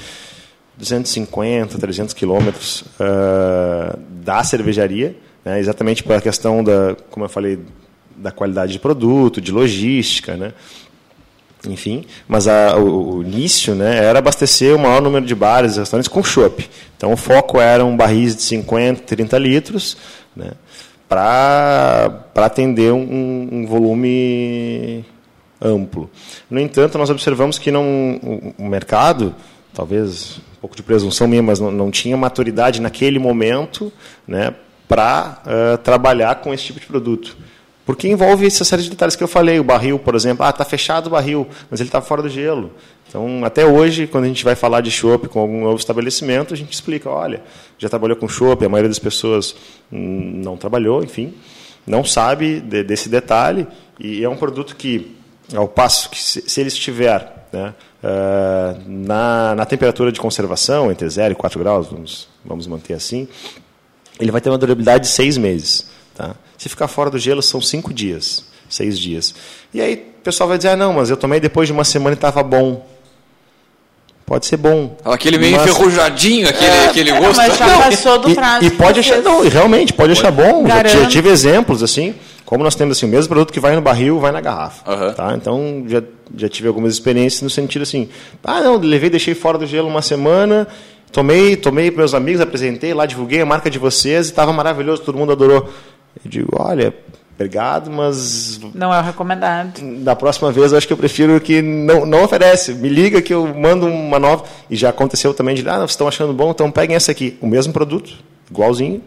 250, 300 quilômetros uh, da cervejaria, né? exatamente pela questão da, como eu falei, da qualidade de produto, de logística, né? enfim, mas a, o, o, início né, era abastecer o maior número de bares e restaurantes com chopp. Então o foco eram barris de 50, 30 litros, né, para atender um, um, volume amplo. No entanto, nós observamos que não, o, o mercado, talvez um pouco de presunção minha, mas não, não tinha maturidade naquele momento né, para uh, trabalhar com esse tipo de produto. Porque envolve essa série de detalhes que eu falei. O barril, por exemplo, ah, está fechado o barril, mas ele está fora do gelo. Então, até hoje, quando a gente vai falar de chopp com algum novo estabelecimento, a gente explica, olha, já trabalhou com chopp, a maioria das pessoas hum, não trabalhou, enfim, não sabe de, desse detalhe. E é um produto que, ao passo que, se, se ele estiver né, uh, na, na temperatura de conservação, entre 0 e 4 graus, vamos, vamos manter assim, ele vai ter uma durabilidade de seis meses. Tá? Se ficar fora do gelo, são cinco dias, seis dias. E aí o pessoal vai dizer, ah, não, mas eu tomei depois de uma semana e estava bom. Pode ser bom. Aquele meio mas... enferrujadinho, aquele, é, aquele gosto. Mas já não, passou do prazo. E, e pode achar, não, realmente, pode, pode. achar bom. Já, já, tive exemplos, assim, como nós temos assim, o mesmo produto que vai no barril, vai na garrafa. Uhum. Tá? Então, já, já tive algumas experiências no sentido assim, ah, não, levei, deixei fora do gelo uma semana, tomei, tomei para meus amigos, apresentei lá, divulguei a marca de vocês e estava maravilhoso, todo mundo adorou. Eu digo, olha, obrigado, mas. Não é o recomendado. Da próxima vez eu acho que eu prefiro que não, não oferece. Me liga que eu mando uma nova. E já aconteceu também de, ah, vocês estão achando bom, então peguem essa aqui. O mesmo produto, igualzinho.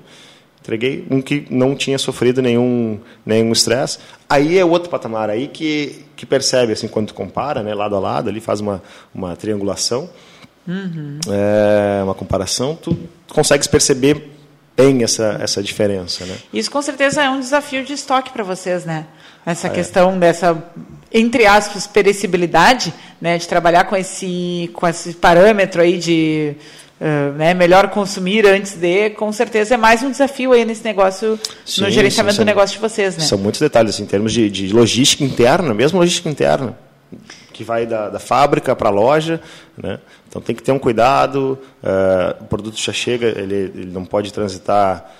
Entreguei um que não tinha sofrido nenhum nenhum estresse. Aí é outro patamar aí que, que percebe, assim, quando tu compara, né, lado a lado, ali faz uma, uma triangulação, uhum. é, uma comparação, tu consegues perceber tem essa, essa diferença. Né? Isso com certeza é um desafio de estoque para vocês, né? Essa é. questão dessa, entre aspas, perecibilidade, né? de trabalhar com esse, com esse parâmetro aí de uh, né? melhor consumir antes de, com certeza é mais um desafio aí nesse negócio, sim, no gerenciamento sim, do negócio de vocês. Né? São muitos detalhes assim, em termos de, de logística interna, mesmo logística interna que vai da, da fábrica para a loja, né? Então tem que ter um cuidado. Uh, o produto já chega, ele, ele não pode transitar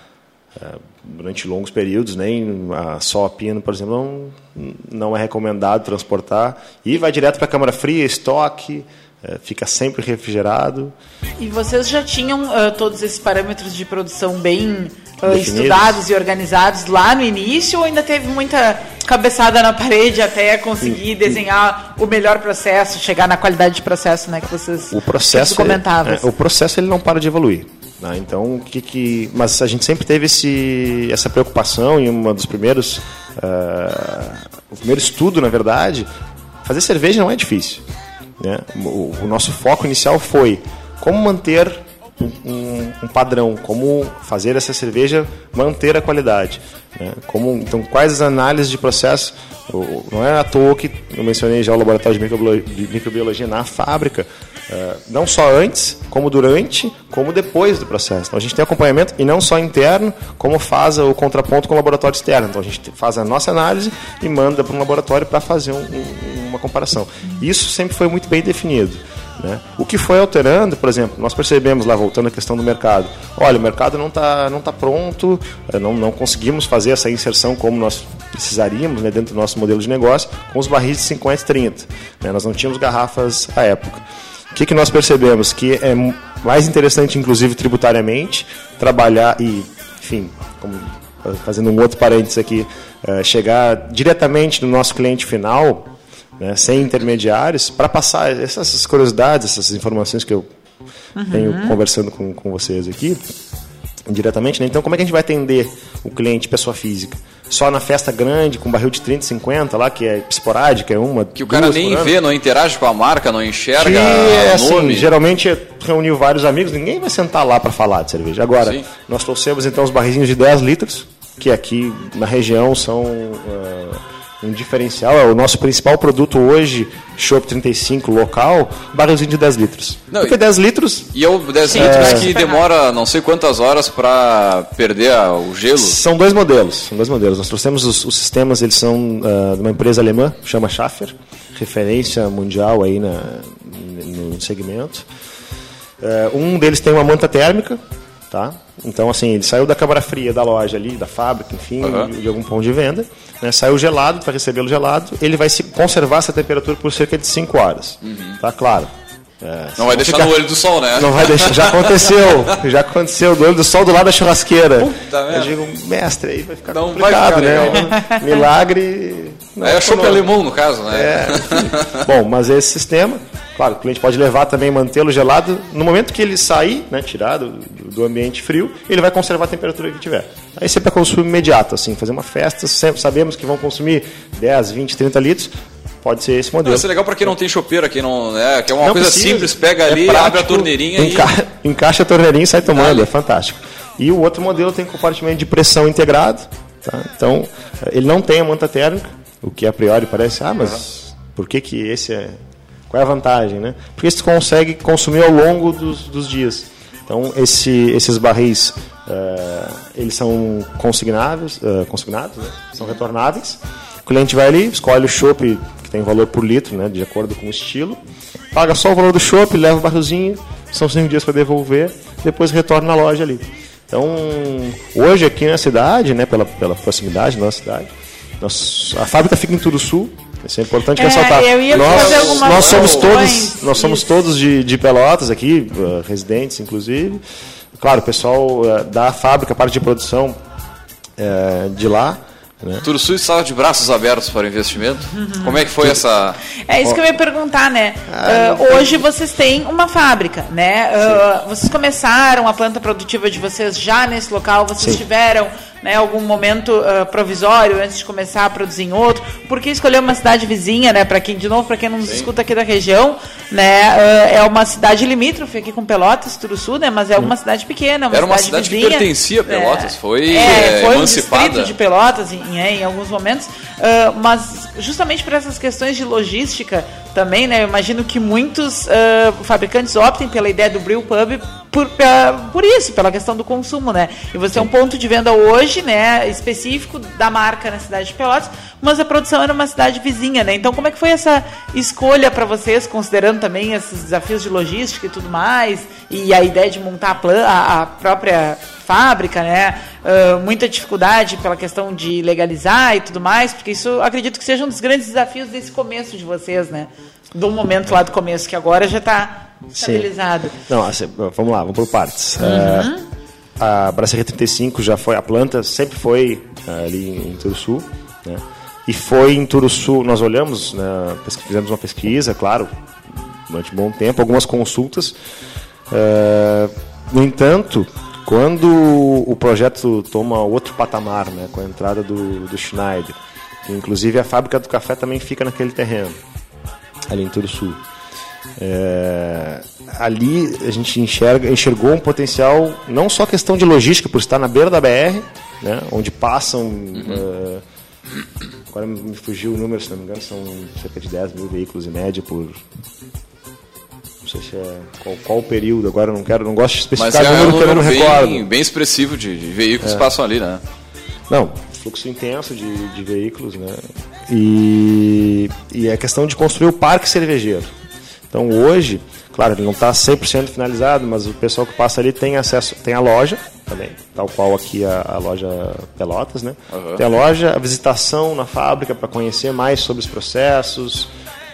uh, durante longos períodos, nem a, só a pino, por exemplo, não, não é recomendado transportar. E vai direto para a câmara fria, estoque, uh, fica sempre refrigerado. E vocês já tinham todos esses parâmetros de produção bem estudados e organizados lá no início ou ainda teve muita cabeçada na parede até conseguir desenhar o melhor processo, chegar na qualidade de processo, né, que vocês o processo comentavam? É, é, o processo ele não para de evoluir. Né? Então, o que, que, mas a gente sempre teve esse, essa preocupação em uma dos primeiros, uh, o primeiro estudo, na verdade, fazer cerveja não é difícil. Né? O, o nosso foco inicial foi como manter um, um, padrão, como fazer essa cerveja manter a qualidade. Né? Como, então, quais as análises de processo? Não é à toa que eu mencionei já o laboratório de microbiologia, de microbiologia na fábrica, não só antes, como durante, como depois do processo. Então, a gente tem acompanhamento e não só interno, como faz o contraponto com o laboratório externo. Então, a gente faz a nossa análise e manda para um laboratório para fazer um, um, uma comparação. Isso sempre foi muito bem definido. Né? O que foi alterando, por exemplo, nós percebemos lá, voltando à questão do mercado, olha, o mercado não está não tá pronto, eh, não, não conseguimos fazer essa inserção como nós precisaríamos né, dentro do nosso modelo de negócio com os barris de 50 e 30. Né? Nós não tínhamos garrafas à época. O que, que nós percebemos? Que é mais interessante, inclusive tributariamente, trabalhar e, enfim, como, fazendo um outro parênteses aqui, eh, chegar diretamente no nosso cliente final né, sem intermediários, para passar essas curiosidades, essas informações que eu uhum. tenho conversando com, com vocês aqui, diretamente. Né? Então, como é que a gente vai atender o cliente, pessoa física? Só na festa grande, com barril de 30, 50 lá, que é esporádica, é uma. Que o cara nem vê, não interage com a marca, não enxerga. Que é assim, geralmente reuniu vários amigos, ninguém vai sentar lá para falar de cerveja. Agora, Sim. nós trouxemos então os barrizinhos de 10 litros, que aqui na região são uh, um diferencial. É o nosso principal produto hoje, Chopp 35 local, barrilzinho de 10 litros. Não, Porque e- 10 litros E é o 10 litros que demora não sei quantas horas para perder a- o gelo. São dois modelos, são dois modelos. Nós trouxemos os, os sistemas, eles são ah, de uma empresa alemã, chama Schaffer, referência mundial aí na, no segmento. Eh, um deles tem uma manta térmica, tá? Então, assim, ele saiu da câmara fria da loja ali, da fábrica, enfim, Aham. de algum ponto de venda. Né? Saiu gelado, para recebê-lo gelado. Ele vai se conservar essa temperatura por cerca de 5 horas. Tá claro. É. Não vai deixar fica- no olho do sol, né? Não vai deixar. Já aconteceu. Já aconteceu. Do olho do sol do lado da churrasqueira. Puta Eu merda. digo, mestre, aí vai ficar Não vai complicado, ficar né? Milagre. não É a chope alemão, no caso, né? É, enfim. Bom, mas esse sistema, claro, o cliente pode levar também, mantê-lo gelado. No momento que ele sair, né, tirar do, do ambiente frio, ele vai conservar a temperatura que tiver. Aí sempre é consumo imediato, assim, fazer uma festa, sempre sabemos que vão consumir 10, 20, 30 litros, pode ser esse Não, modelo. isso é legal pra quem não tem chopeira, quem não, né, que é uma Não coisa precisa. simples, pega É ali, prático, abre a torneirinha enca- e... Encaixa a torneirinha e sai tomando, é fantástico. E o outro modelo tem compartimento de pressão integrado. tá? Então, ele não tem a manta térmica, o que a priori parece, ah, mas por que, que esse é. Qual é a vantagem, né? Porque você consegue consumir ao longo dos, dos dias. Então, esse, esses barris, eh, eles são consignáveis, eh, consignados, né? são retornáveis. O cliente vai ali, escolhe o chopp que tem valor por litro, né? de acordo com o estilo, paga só o valor do chopp, leva o barrilzinho, são cinco dias para devolver, depois retorna na loja ali. Então, hoje aqui na cidade, né, pela, pela proximidade da nossa cidade, nós, a fábrica fica em Turuçu, isso é importante É, ressaltar. eu ia nós, nós somos todos, nós somos isso. todos de, de Pelotas aqui, uh, residentes inclusive. Claro, o pessoal uh, da fábrica, parte de produção uh, de lá. Né? Turuçu estava de braços abertos para o investimento. Como é que foi essa... É isso que eu ia perguntar, né? Ah, Ah, hoje vocês têm uma fábrica, né? Ah, vocês começaram a planta produtiva de vocês já nesse local? Vocês Sim. tiveram né, algum momento ah, provisório antes de começar a produzir em outro? Por que escolher uma cidade vizinha, né? Para quem, de novo, para quem não nos escuta aqui da região, né? ah, é uma cidade limítrofe aqui com Pelotas, Turuçu, né? Mas é uma cidade pequena, uma Era uma cidade cidade que vizinha. pertencia a Pelotas, foi, é, é, foi um emancipada. distrito de Pelotas em, em, em alguns momentos, ah, mas justamente por essas questões de logística também, né? Eu imagino que muitos ah, fabricantes optem pela ideia do Brew Pub por, pela- por isso, pela questão do consumo, né? E você é um ponto de venda hoje, né, específico da marca na cidade de Pelotas, mas a produção era uma cidade vizinha, né? Então como é que foi essa escolha para vocês, considerando também esses desafios de logística e tudo mais, e a ideia de montar a, plan- a- a própria fábrica, né? Ah, muita dificuldade pela questão de legalizar e tudo mais, porque isso acredito que seja um dos grandes desafios desse começo de vocês, né? Do momento lá do começo, que agora já está estabilizado. Não, assim, vamos lá, vamos por partes. Uhum. É, a Brasserie 35 já foi, a planta sempre foi é, ali em Turuçu, né? E foi em Turuçu, nós olhamos, né, fizemos uma pesquisa, claro, durante um bom tempo, algumas consultas. É, no entanto, quando o projeto toma outro patamar, né, com a entrada do, do Schneider, que inclusive a fábrica do café também fica naquele terreno, ali em Turuçu. É, ali a gente enxerga, enxergou um potencial, não só questão de logística, por estar na beira da BR, né, onde passam. é, agora me fugiu o número, se não me engano, são cerca de 10 mil veículos em média por. Não sei se é. Qual, qual o período, agora não quero, não gosto de Mas especificar é o um número que eu não número me recordo. bem, bem expressivo de, de veículos É. que passam ali, né? Não, fluxo intenso de, de veículos, né? E, e é questão de construir o parque cervejeiro. Então hoje, claro, ele não está 100% finalizado, mas o pessoal que passa ali tem acesso, tem a loja também, tal qual aqui a, a loja Pelotas, né? Aham. Tem a loja, a visitação na fábrica para conhecer mais sobre os processos,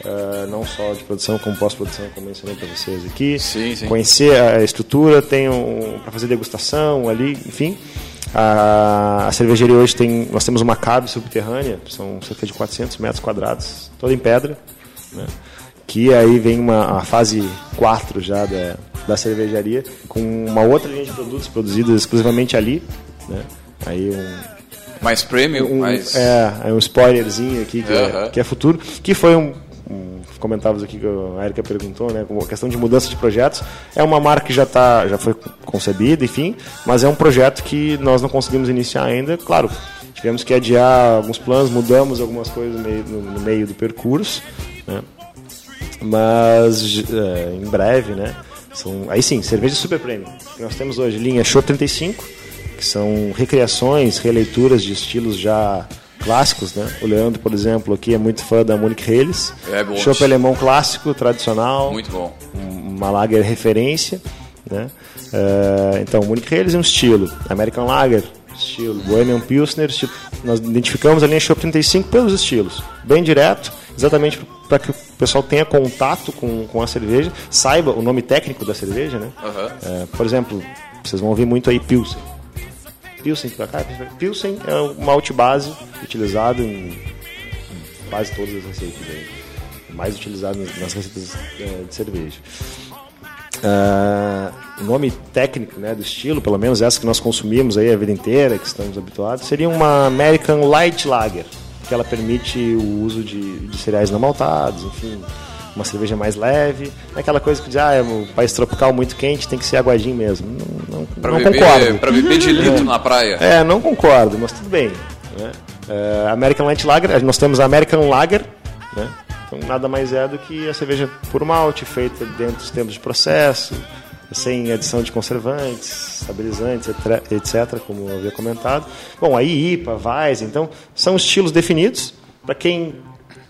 eh, não só de produção como pós-produção, como mencionei para vocês aqui. Sim, sim. Conhecer a estrutura, tem um, para fazer degustação ali, enfim. A, a cervejaria hoje tem, nós temos uma cabe subterrânea, são cerca de 400 metros quadrados, toda em pedra, né? que aí vem uma, a fase 4 já da, da cervejaria, com uma outra linha de produtos produzidos exclusivamente ali, né? aí um, Mais premium, um, mais... é, é um spoilerzinho aqui que, é, Aham. que é futuro, que foi um, comentávamos aqui que a Erika perguntou, né, a questão de mudança de projetos, é uma marca que já tá, já foi concebida, enfim, mas é um projeto que nós não conseguimos iniciar ainda, claro. Tivemos que adiar alguns planos, mudamos algumas coisas no meio, no meio do percurso, né? mas é, em breve, né? São, aí sim, cerveja super premium. Nós temos hoje linha Show 35, que são recriações, releituras de estilos já clássicos, né? O Leandro, por exemplo, aqui é muito fã da Munich Helles. É bom. Chopp alemão clássico, tradicional. Muito bom. Uma lager referência, né? Uh, então, Munich Helles é um estilo. American Lager, estilo. Bohemian Pilsner, estilo. Nós identificamos a linha Chopp 35 pelos estilos. Bem direto, exatamente para que o pessoal tenha contato com, com a cerveja, saiba o nome técnico da cerveja, né? Uhum. Uh, por exemplo, vocês vão ouvir muito aí Pilsen. Pilsen para cá. Pilsen é um malte base utilizado em, quase todas as receitas, aí, mais utilizado nas receitas uh, de cerveja. Uh, o nome técnico né, do estilo, pelo menos essa que nós consumimos aí a vida inteira, que estamos habituados, seria uma American Light Lager, que ela permite o uso de, de cereais não maltados, enfim, uma cerveja mais leve. Não é aquela coisa que diz, ah, é um país tropical muito quente, tem que ser aguadinho mesmo. Não, não, pra não beber, concordo. Pra beber de litro É. na praia. É, não concordo, mas tudo bem. Né? É, American Light Lager, nós temos a American Lager, né? então nada mais é do que a cerveja por malte, feita dentro dos tempos de processo, sem adição de conservantes, estabilizantes, etc, etc, como eu havia comentado. Bom, aí IPA, Weiss, então são estilos definidos para quem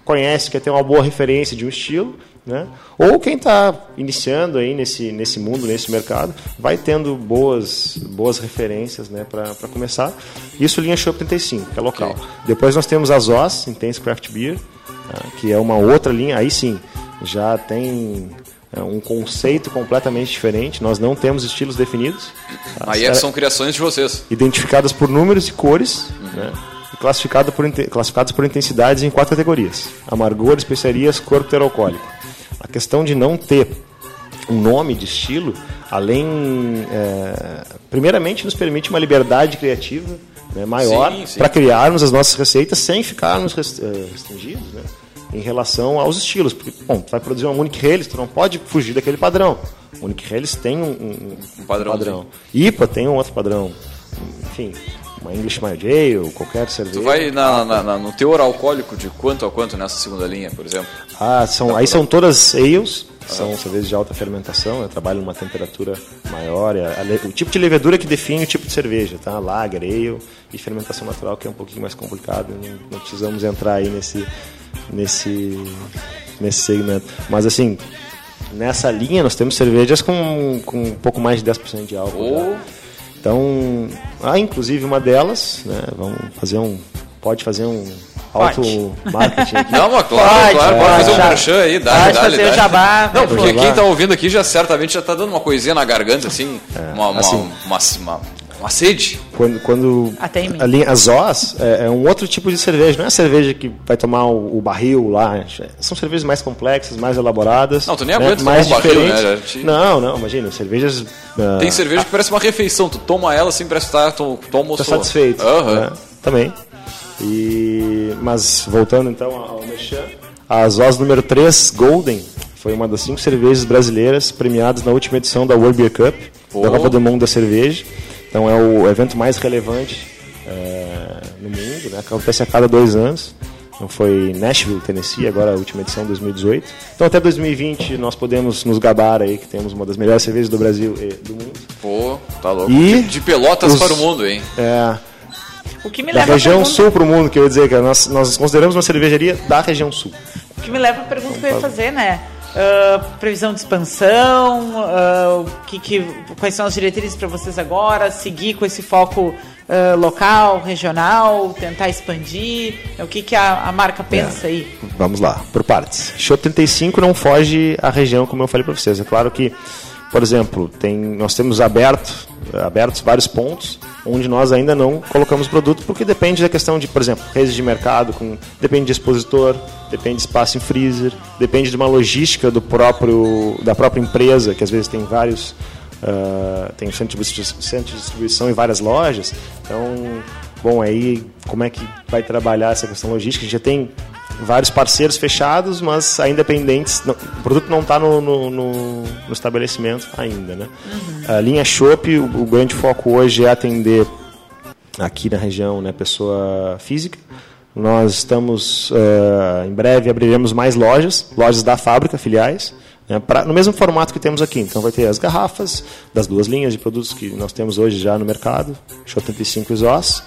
conhece, quer ter uma boa referência de um estilo, né? Ou quem está iniciando aí nesse, nesse mundo, nesse mercado, vai tendo boas, boas referências né, para começar. Isso linha Shop 35, que é local. Ok. Depois nós temos a ZOS, Intense Craft Beer, tá? que é uma outra linha, aí sim, já tem é, um conceito completamente diferente. Nós não temos estilos definidos. Aí é- são criações de vocês. identificadas por números e cores, né? Classificado por, classificadas por intensidades em quatro categorias: amargor, especiarias, corpo alcoólico. A questão de não ter um nome de estilo, além, é, primeiramente, nos permite uma liberdade criativa né, maior para criarmos as nossas receitas sem ficarmos eh, restringidos né, em relação aos estilos. Porque, bom, tu vai produzir uma Munich Helles, tu não pode fugir daquele padrão. Munich Helles tem um, um- um padrãozinho. IPA tem um outro padrão. Enfim, uma English Mild Ale, qualquer cerveja. Tu vai na- na- na- no teor alcoólico de quanto a quanto nessa segunda linha, por exemplo? Ah, são, aí são todas ales, são cervejas de alta fermentação, eu trabalho numa temperatura maior. é a le- o tipo de levedura que define o tipo de cerveja, tá? Lager, ale e fermentação natural, que é um pouquinho mais complicado, não, não precisamos entrar aí nesse, nesse, nesse segmento. Mas assim, nessa linha nós temos cervejas com, com um pouco mais de 10% de álcool. Oh. Então, há inclusive uma delas, né? Vamos fazer um. Pode fazer um auto marketing aqui. Não, mas claro, Pode, claro, pode fazer um merchan aí, dá, Pode dá, fazer dá. o jabá, Não, vai, porque quem tá ouvindo aqui já certamente já tá dando uma coisinha na garganta, assim, uma, uma, assim. uma, uma, uma sede. Quando, quando Até em mim. a linha, as Oz é, é um outro tipo de cerveja, não é a cerveja que vai tomar o, o barril lá. São cervejas mais complexas, mais elaboradas. Não, tu nem né, aguenta tomar mais um barril, diferentes. né? Não, não, imagina, cervejas. ah, Tem cerveja que parece uma refeição, tu toma ela assim, parece que tá, tu, tu almoçou. Tá satisfeito. Aham. né? Também. E, mas voltando então ao Mechan, a Zos número 3 Golden foi uma das cinco cervejas brasileiras premiadas na última edição da World Beer Cup, Pô. da Copa do Mundo da Cerveja. Então é o evento mais relevante é, no mundo, né? acontece a cada dois anos. Então foi Nashville, Tennessee, agora a última edição 2018. Então até 2020 nós podemos nos gabar aí que temos uma das melhores cervejas do Brasil e do mundo. Pô, tá louco. E de, de pelotas os- para o mundo, hein? É, O que me da leva região pergunta- sul para o mundo, que eu ia dizer, que nós, nós consideramos uma cervejaria da região sul. O que me leva à pergunta que eu ia fazer, né? Ah, previsão de expansão, o que, que, quais são as diretrizes para vocês agora? Seguir com esse foco ah, local, regional, tentar expandir? O que, que a, a marca pensa aí? Vamos lá, por partes. Show 35 não foge à região, como eu falei para vocês. É claro que, por exemplo, tem, nós temos aberto, abertos vários pontos onde nós ainda não colocamos produto, porque depende da questão de, por exemplo, redes de mercado, com, depende de expositor, depende de espaço em freezer, depende de uma logística do próprio, da própria empresa, que às vezes tem vários ah, tem centro de, distribuição em várias lojas. Então, bom, aí como é que vai trabalhar essa questão logística? A gente já tem vários parceiros fechados, mas ainda pendentes. Não, o produto não está no, no, no, no, estabelecimento ainda. Né? Uhum. A linha Shop, o, o, grande foco hoje é atender aqui na região né, pessoa física. Nós estamos, uh, em breve, abriremos mais lojas, lojas da fábrica, filiais, né, pra, no mesmo formato que temos aqui. Então vai ter as garrafas das duas linhas de produtos que nós temos hoje já no mercado, Show 85 e ZOS, uh,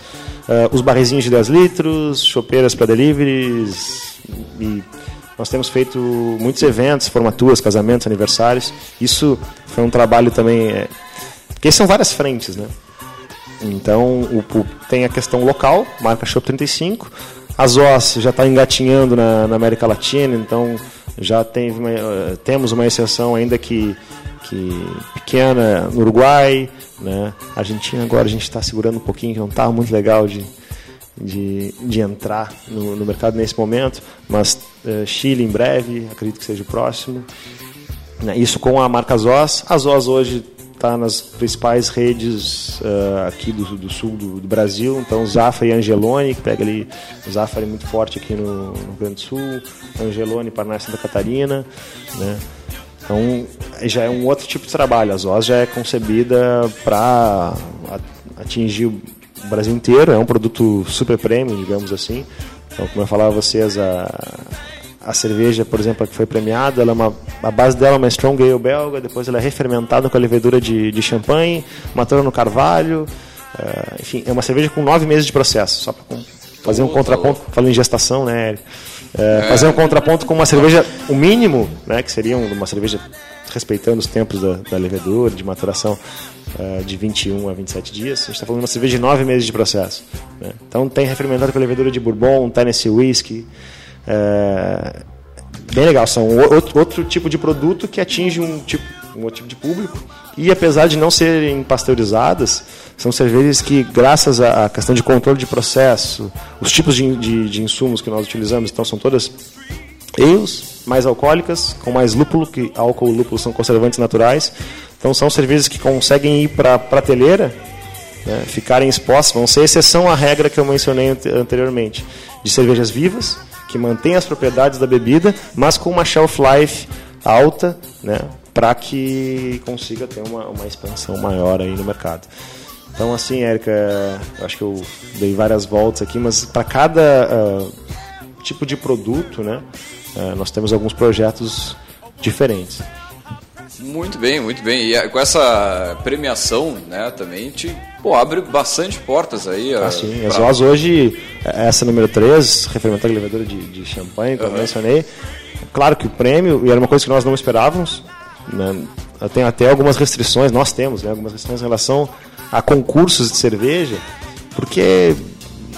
os barrezinhos de 10 litros, chopeiras para deliveries e nós temos feito muitos eventos, formaturas, casamentos, aniversários. Isso foi um trabalho também, é, porque são várias frentes, né? Então, o, o, tem a questão local, marca Shop 35. A ZOS já está engatinhando na, na, América Latina, então já tem uma, uh, temos uma exceção ainda que, que pequena no Uruguai. Né? Argentina agora a gente está segurando um pouquinho, que não está muito legal de, de, de entrar no, no mercado nesse momento, mas uh, Chile em breve, acredito que seja o próximo. Isso com a marca ZOS. A ZOS hoje está nas principais redes uh, aqui do, do sul do, do, Brasil. Então, Zafra e Angelone, que pega ali. Zafra é muito forte aqui no, no Rio Grande do Sul, Angelone, Paraná Santa Catarina. Né? Então, já é um outro tipo de trabalho. A ZOS já é concebida para atingir o Brasil inteiro. É um produto super premium, digamos assim. Então, como eu falava a vocês, a, a cerveja, por exemplo, que foi premiada, ela é uma, a base dela é uma Strong Ale belga, depois ela é refermentada com a levedura de, de champanhe, matura no carvalho, uh, enfim, é uma cerveja com nove meses de processo, só para fazer um contraponto, falando em gestação, né? Uh, é. Fazer um contraponto com uma cerveja, o mínimo, né, que seria uma cerveja respeitando os tempos da, da levedura, de maturação uh, de 21 a 27 dias. A gente está falando de uma cerveja de 9 meses de processo. Né? Então tem refermentado com a levedura de Bourbon, Tennessee Whiskey, é, bem legal, são outro, outro tipo de produto que atinge um tipo, um outro tipo de público. E apesar de não serem pasteurizadas, são cervejas que, graças à questão de controle de processo, os tipos de, de, de insumos que nós utilizamos, então são todas ales, mais alcoólicas, com mais lúpulo, que álcool e lúpulo são conservantes naturais. Então são cervejas que conseguem ir para a prateleira, né, ficarem expostas, vão ser exceção à regra que eu mencionei anteriormente, de cervejas vivas, que mantém as propriedades da bebida, mas com uma shelf life alta, né, para que consiga ter uma, uma expansão maior aí no mercado. Então, assim, Érica, acho que eu dei várias voltas aqui, mas para cada uh, tipo de produto, né, uh, nós temos alguns projetos diferentes. Muito bem, muito bem. E com essa premiação, né, também te pô, abre bastante portas aí. Ah, sim. Pra... As Oz hoje, essa número 3, refermentar a levedura de, de champanhe, como uhum. eu mencionei. Claro que o prêmio, e era uma coisa que nós não esperávamos, né, tem até algumas restrições, nós temos né, algumas restrições em relação a concursos de cerveja, porque,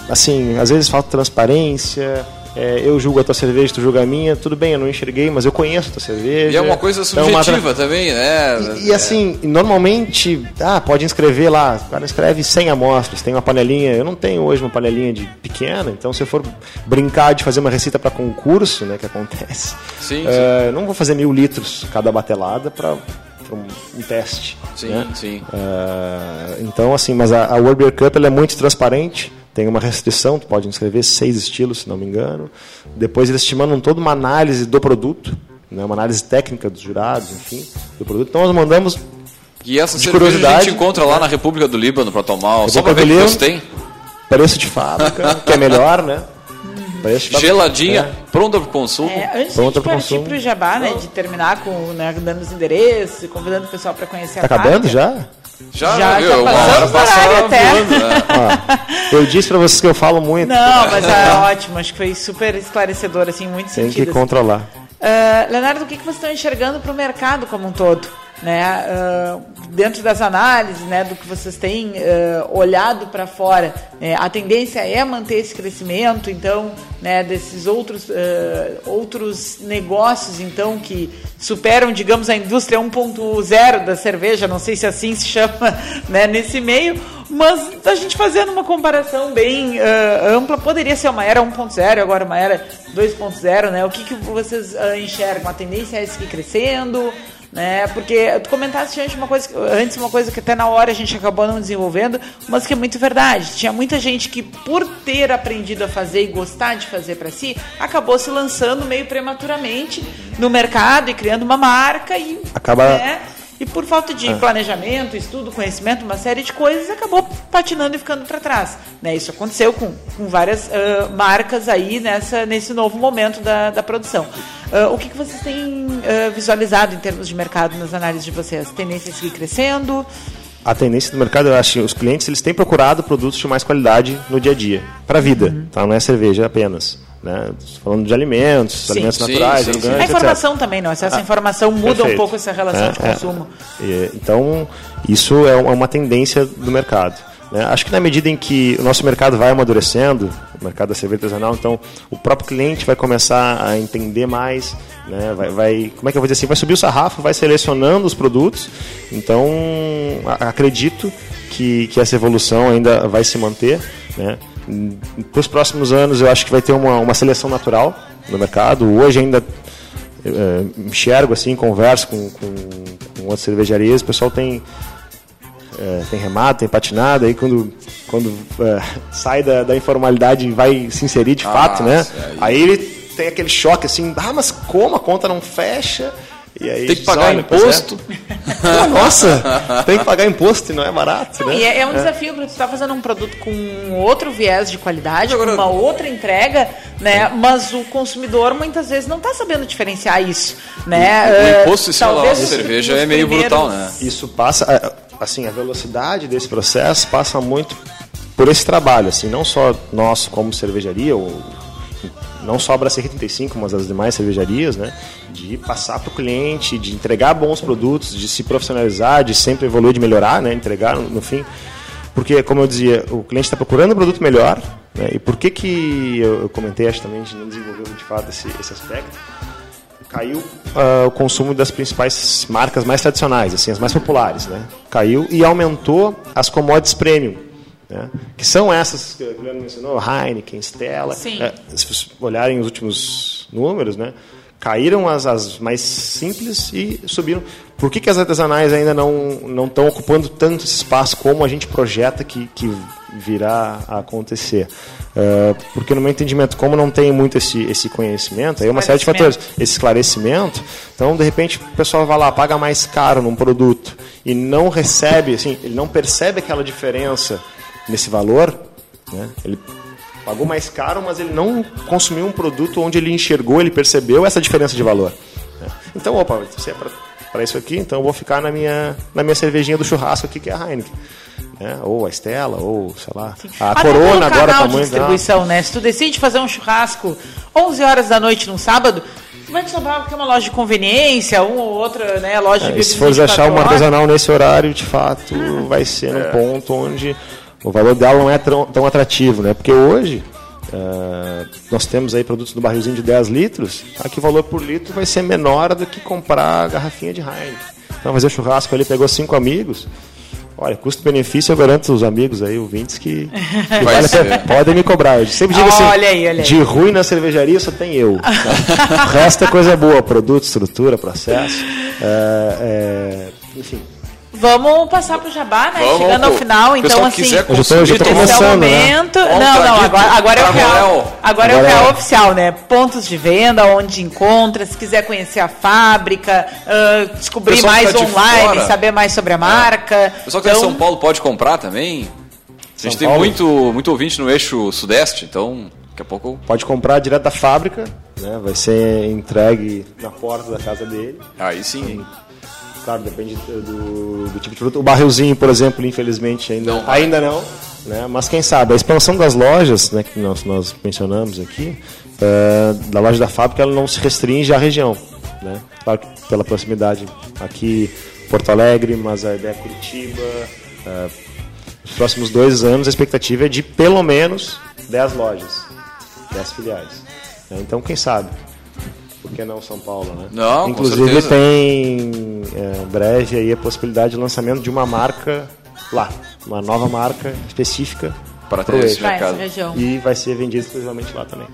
assim, às vezes falta transparência, é, eu julgo a tua cerveja, tu julga a minha, tudo bem, eu não enxerguei, mas eu conheço a tua cerveja. E é uma coisa subjetiva uma... também, né? E, e assim, normalmente, ah, pode inscrever lá, o cara escreve 100 amostras, tem uma panelinha, eu não tenho hoje uma panelinha de pequena, então se eu for brincar de fazer uma receita para concurso, né, que acontece, sim, uh, sim. não vou fazer mil litros cada batelada para um, um, teste. Sim, né? sim. Uh, então, assim, mas a, a World Beer Cup ela é muito transparente, tem uma restrição, tu pode inscrever seis estilos, se não me engano. Depois eles te mandam toda uma análise do produto, né, uma análise técnica dos jurados, enfim, do produto. Então nós mandamos. E essa de cerveja a gente encontra lá na República do Líbano para tomar, só para ver que preço tem. Preço de fábrica, que é melhor, né? Geladinha, é. pronta para o consumo. É, antes pronta de partir para o Jabá, né, de terminar com, né, dando os endereços, convidando o pessoal para conhecer tá a Tá acabando já? Já, já, já passamos por área até. Né? eu disse para vocês que eu falo muito. Não, mas é ótimo. Acho que foi super esclarecedor, assim, muito Tem sentido. Tem que controlar. Uh, Leonardo, o que, que vocês estão enxergando para o mercado como um todo? Né, uh, dentro das análises, né, do que vocês têm uh, olhado para fora, né, a tendência é manter esse crescimento, então, né, desses outros, uh, outros negócios, então, que superam, digamos, a indústria 1.0 da cerveja, não sei se assim se chama, né, nesse meio, mas a gente fazendo uma comparação bem ampla, poderia ser uma era 1.0, agora uma era 2.0, né, o que, que vocês enxergam? A tendência é seguir crescendo? Né? Porque tu comentaste antes uma coisa, antes uma coisa que até na hora a gente acabou não desenvolvendo, mas que é muito verdade. Tinha muita gente que por ter aprendido a fazer e gostar de fazer para si, acabou se lançando meio prematuramente no mercado e criando uma marca e Acaba- né? E por falta de planejamento, estudo, conhecimento, uma série de coisas, acabou patinando e ficando para trás. Né? Isso aconteceu com, com várias ah, marcas aí nessa, nesse novo momento da, da produção. Ah, o que, que vocês têm ah, visualizado em termos de mercado nas análises de vocês? Tendência a seguir crescendo? A tendência do mercado, eu acho, que os clientes eles têm procurado produtos de mais qualidade no dia a dia, para a vida, tá? Não é cerveja apenas, né? Falando de alimentos, Sim. alimentos Sim, naturais, sim, orgânicos, A etc. informação também, não. Essa Ah, informação muda um Perfeito. pouco essa relação É, de é. consumo. E, Então, isso é uma tendência do mercado. né? Acho que na medida em que o nosso mercado vai amadurecendo, o mercado da cerveja artesanal, então o próprio cliente vai começar a entender mais, né? vai, vai- como é que eu vou dizer assim, vai subir o sarrafo, vai selecionando os produtos. Então, acredito que, que essa evolução ainda vai se manter. Né? Para os próximos anos, eu acho que vai ter uma, uma seleção natural no mercado. Hoje ainda eh, enxergo assim, converso com, com, com outras cervejarias, o pessoal tem é, tem remado, tem patinado, aí quando, quando é, sai da, da informalidade e vai se inserir de Ah, fato, né? aí- Aí ele tem aquele choque assim, ah, mas como a conta não fecha? E aí Tem que pagar "Olha, é." imposto. Pô, nossa, tem que pagar imposto e não é barato, né? E é, é um desafio para tu estar fazendo um produto com outro viés de qualidade, com uma outra entrega, né? Mas o consumidor muitas vezes não está sabendo diferenciar isso, né? O Eh, imposto em cima da cerveja é meio primeiros- brutal, né? Isso passa, é, assim, a velocidade desse processo passa muito por esse trabalho, assim, não só nós como cervejaria, ou não só a Brasserie 35, mas as demais cervejarias, né, de passar para o cliente, de entregar bons produtos, de se profissionalizar, de sempre evoluir, de melhorar, né, entregar no, fim. Porque, como eu dizia, o cliente está procurando um produto melhor, né, e por que que eu, eu comentei, acho também, a gente não desenvolveu de fato esse, esse aspecto, caiu ah, o consumo das principais marcas mais tradicionais, assim, as mais populares, né? Caiu e aumentou as commodities premium, né? Que são essas que o Leandro mencionou, Heineken, Stella. É, se vocês olharem os últimos números, né? Caíram as, as mais simples e subiram. Por que, que as artesanais ainda não não estão ocupando tanto espaço como a gente projeta que, que virá a acontecer? É, porque no meu entendimento, como não tem muito esse, esse conhecimento, aí é uma série de fatores esse esclarecimento. Então, de repente, o pessoal vai lá, paga mais caro num produto e não recebe, assim, ele não percebe aquela diferença nesse valor, né? Ele pagou mais caro, mas ele não consumiu um produto onde ele enxergou, ele percebeu essa diferença de valor. né? Então, opa, você é para isso aqui, então eu vou ficar na minha, na minha cervejinha do churrasco aqui, que é a Heineken. Né? Ou a Estela, ou sei lá, a Até Corona agora canal tá de muito. distribuição, né? Se tu decide fazer um churrasco 11 horas da noite num sábado, te sobrar porque é uma loja de conveniência, uma ou outra, né? Loja de É, e se for achar 24 uma horas. artesanal nesse horário, de fato, vai ser num ponto onde o valor dela não é tão, tão atrativo, né? Porque hoje eh, nós temos aí produtos do barrilzinho de 10 litros, tá? que o valor por litro vai ser menor do que comprar a garrafinha de Heineken. Então, fazer churrasco ali, pegou cinco amigos. Olha, custo-benefício, eu garanto os amigos aí, ouvintes, que, que Vai vale. Podem me cobrar. Eu sempre digo assim, Olha aí, olha aí. de ruim na cervejaria só tem eu. tá? o resto é coisa boa, produto, estrutura, processo. é, é, enfim, Vamos passar pro Jabá, né? Vamos, Chegando ao final, então assim. quiser Eu já tô- tô é começando, né? momento. O Não, não, agora, agora é o pra real. Agora é o Agora real é- oficial, né? Pontos de venda, onde encontra, se quiser conhecer a fábrica, ah, descobrir mais tá de online, fora. saber mais sobre a marca. O pessoal que é de Então, São Paulo pode comprar também. A gente São tem Paulo? muito, muito ouvinte no eixo sudeste, então daqui a pouco. pode comprar direto da fábrica, né? vai ser entregue na porta da casa dele. Aí sim. hein? Claro, depende do, do tipo de produto. O barrilzinho, por exemplo, infelizmente ainda Não. Ainda não né? Mas quem sabe, a expansão das lojas, né, que nós, nós mencionamos aqui, eh, da loja da fábrica, ela não se restringe à região. Né? Claro que pela proximidade aqui, Porto Alegre, mas a ideia é Curitiba. eh, nos próximos dois anos, a expectativa é de pelo menos 10 lojas, 10 filiais. né? Então, quem sabe? Por que não São Paulo, né? Não, Inclusive tem é, breve aí a possibilidade de lançamento de uma marca lá, uma nova marca específica Para ter esse mercado. E vai ser vendido exclusivamente lá também.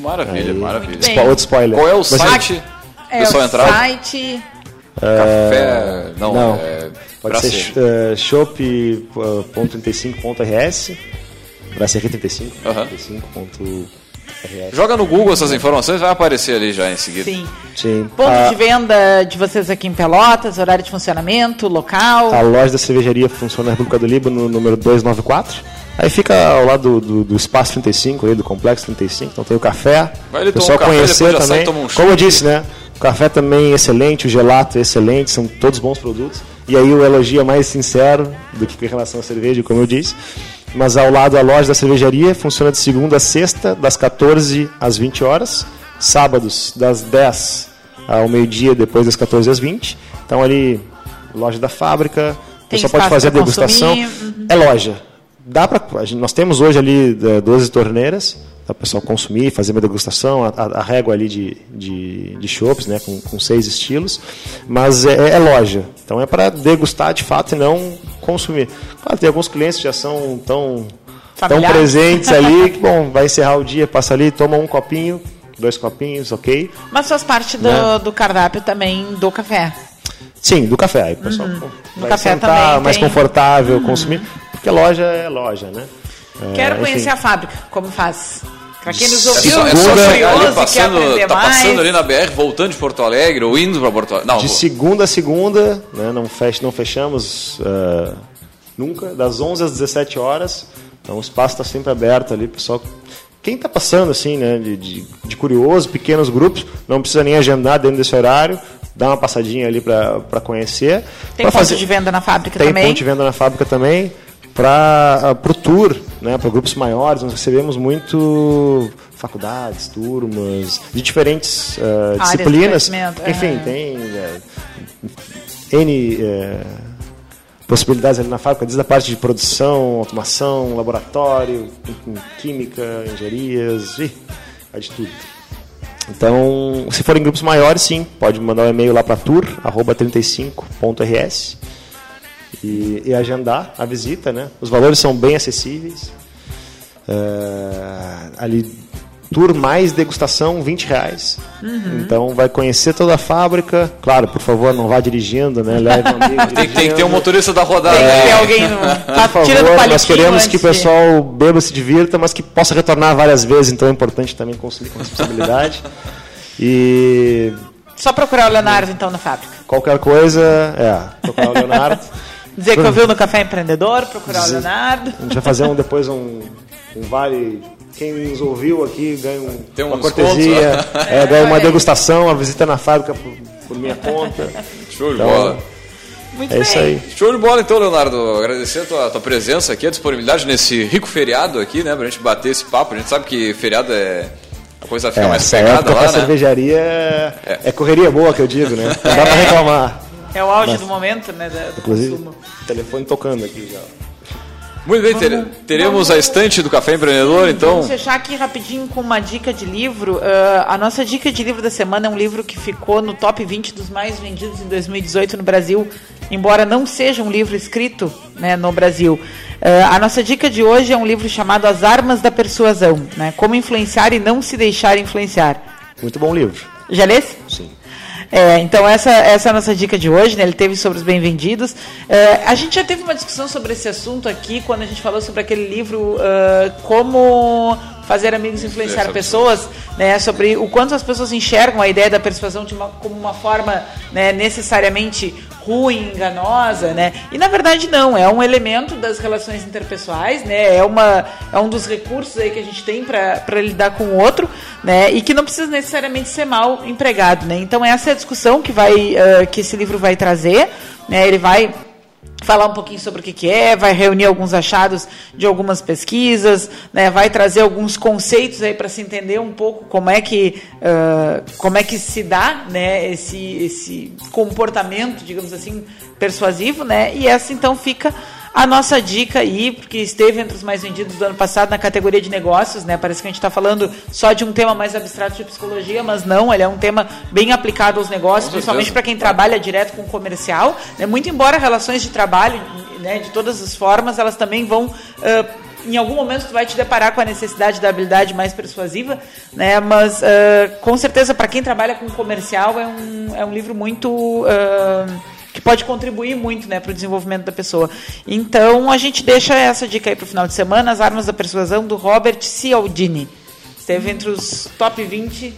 Maravilha, Aí- maravilha. Spo- Outro spoiler. Qual é o ser- site? É pessoal o entrar? site Café. Não, não. é. Pode Brasserie. ser uh, shop.35.rs, Brasserie 35, Aham. 35.rs. Joga no Google essas informações, vai aparecer ali já em seguida. Sim. Sim. Ponto A, de venda de vocês aqui em Pelotas, horário de funcionamento, local. a loja da cervejaria funciona na República do Líbano, número 294. Aí fica ao lado do, do, do Espaço 35, aí, do Complexo 35, então tem o café. Vai ali o pessoal tomar um café, conhecer sai também. um Como eu disse, né? O café também é excelente, o gelato é excelente, são todos bons produtos. E aí o elogio é mais sincero do que em relação à cerveja, como eu disse. Mas ao lado a loja da cervejaria funciona de segunda a sexta, das 14 às 20 horas. Sábados, das 10 ao meio-dia, depois das 14 às 20. Então ali, loja da fábrica, Tem pessoal pode fazer a degustação. consumir, uhum. É loja. Dá pra, gente- nós temos hoje ali eh, 12 torneiras para o pessoal consumir, fazer uma degustação, a, a- a régua ali de, de, de chopps, né, com, com seis estilos, mas é, é loja. Então é para degustar de fato e não consumir. Claro, tem alguns clientes que já são tão, tão presentes ali que, bom, vai encerrar o dia, passa ali, toma um copinho, dois copinhos, ok. Mas faz parte do, Né? do cardápio também do café. Sim, do café. Aí o pessoal Uhum. Vai café sentar, também mais tem- confortável, Uhum. consumir, porque loja é loja, né? É, Quero enfim. conhecer a fábrica, como faz. Pra quem nos É ouviu, é ficou chegar curioso ali e quer passando, tá mais. passando ali na BR, voltando de Porto Alegre ou indo para Porto Alegre. Não, de vou- segunda a segunda, né, não, fecha, não fechamos ah, nunca, das 11 às 17 horas. Então o espaço está sempre aberto ali, pessoal. Quem está passando assim, né, de, de, de curioso, pequenos grupos, não precisa nem agendar dentro desse horário, dá uma passadinha ali para conhecer. Tem Pra ponto de venda na fábrica tem também. ponto de venda na fábrica também. Para o tour, né, para grupos maiores, nós recebemos muito faculdades, turmas, de diferentes ah, Áreas de disciplinas. conhecimento, Enfim, tem é, N é, possibilidades ali na fábrica, desde a parte de produção, automação, laboratório, química, engenharias, ih, é de tudo. Então, se forem grupos maiores, sim, pode mandar um e-mail lá para tour@35.rs e, e agendar a visita, né? Os valores são bem acessíveis. É, ali tour mais degustação 20 reais. Uhum. Então vai conhecer toda a fábrica. Claro, por favor, não vá dirigindo, né? Leve um amigo. Tem, tem que ter um motorista da rodada. Tem que ter alguém no, tá Por favor, palitinho nós queremos que o pessoal beba, se divirta, mas que possa retornar várias vezes, então é importante também consumir com responsabilidade. E Só procurar o Leonardo, então, na fábrica. qualquer coisa, é, procurar o Leonardo. Dizer que ouviu no Café Empreendedor, procurar o Dizer- Leonardo. A gente vai fazer um, depois um, um vale. Quem nos ouviu aqui ganha um, Tem uma cortesia, contos, é, ganha uma aí. degustação, a visita na fábrica por, por minha conta. Show de Então, bola. Muito É bem. isso aí. Show de bola então, Leonardo. Agradecer a tua, tua presença aqui, a disponibilidade nesse rico feriado aqui, né? Pra gente bater esse papo. A gente sabe que feriado é. A coisa fica É, mais pegada época lá, pra né? cervejaria é, é correria boa que eu digo, né? Não dá pra reclamar. É o auge Mas- do momento, né? da- Do Inclusive, consumo. telefone tocando aqui já. Muito bem, ter- teremos a estante do Café Empreendedor, então. Vamos fechar aqui rapidinho com uma dica de livro. Ah, a nossa dica de livro da semana é um livro que ficou no top 20 dos mais vendidos em 2018 no Brasil, embora não seja um livro escrito né, no Brasil. Ah, a nossa dica de hoje é um livro chamado As Armas da Persuasão, né? Como influenciar e não se deixar influenciar. Muito bom livro. Já lesse? Sim. É, então essa, essa é a nossa dica de hoje, né? Ele teve sobre os bem-vendidos. É, a gente já teve uma discussão sobre esse assunto aqui quando a gente falou sobre aquele livro ah, Como Fazer Amigos Influenciar Pessoas, né? Sobre o quanto as pessoas enxergam a ideia da persuasão uma- como uma forma né, necessariamente ruim, enganosa, né? E na verdade não, é um elemento das relações interpessoais, né? É, uma, é um dos recursos aí que a gente tem para lidar com o outro, né? E que não precisa necessariamente ser mal empregado, né? Então essa é a discussão que vai ah, que esse livro vai trazer, né? Ele vai falar um pouquinho sobre o que, que é, vai reunir alguns achados de algumas pesquisas, né, vai trazer alguns conceitos aí para se entender um pouco como é que ah, como é que se dá, né, esse esse comportamento, digamos assim, persuasivo, né? E essa então fica a nossa dica aí, porque esteve entre os mais vendidos do ano passado na categoria de negócios, né? Parece que a gente está falando só de um tema mais abstrato de psicologia, mas não, ele é um tema bem aplicado aos negócios, principalmente para quem trabalha direto com o comercial. Né? Muito embora relações de trabalho, né, de todas as formas, elas também vão ah, em algum momento tu vai te deparar com a necessidade da habilidade mais persuasiva, né? Mas uh, com certeza para quem trabalha com comercial é um, é um livro muito uh, pode contribuir muito né, para o desenvolvimento da pessoa. Então a gente deixa essa dica aí para o final de semana, As Armas da Persuasão, do Robert Cialdini. Esteve entre os top 20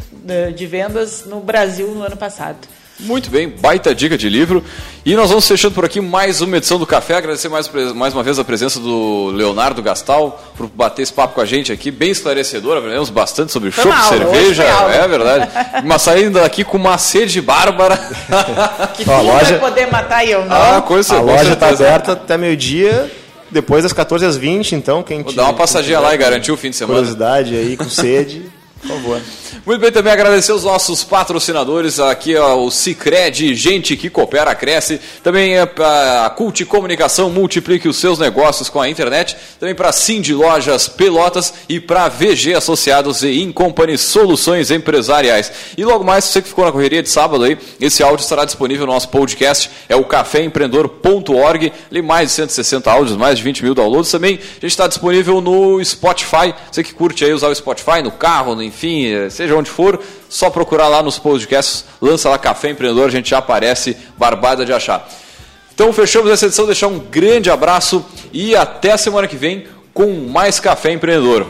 de vendas no Brasil no ano passado. Muito bem, baita dica de livro. E nós vamos fechando por aqui mais uma edição do Café. Agradecer mais, mais uma vez a presença do Leonardo Gastal por bater esse papo com a gente aqui, bem esclarecedor. Aprendemos bastante sobre chopp, cerveja. É verdade. Mas saindo daqui com uma sede bárbara. que loja... vai poder matar eu não. Ah, coisa, a loja está aberta até meio-dia. Depois das 14 às 20, então, quem Vou dar uma passadinha lá e garantir o fim de semana. Curiosidade aí, com sede. Por favor. Muito bem, também agradecer os nossos patrocinadores, aqui ó, o Cicred, gente que coopera, cresce. Também é a Cult Comunicação, multiplique os seus negócios com a internet. Também para Cindy Lojas Pelotas e para VG Associados e Incompany Soluções Empresariais. E logo mais, você que ficou na correria de sábado aí, esse áudio estará disponível no nosso podcast, é o caféempreendedor.org, ali mais de 160 áudios, mais de 20 mil downloads. Também a gente está disponível no Spotify, você que curte aí usar o Spotify no carro, no enfim, eh, seja onde for, só procurar lá nos podcasts, lança lá Café Empreendedor, a gente já aparece, barbada de achar. Então fechamos essa edição, deixar um grande abraço e até a semana que vem com mais Café Empreendedor.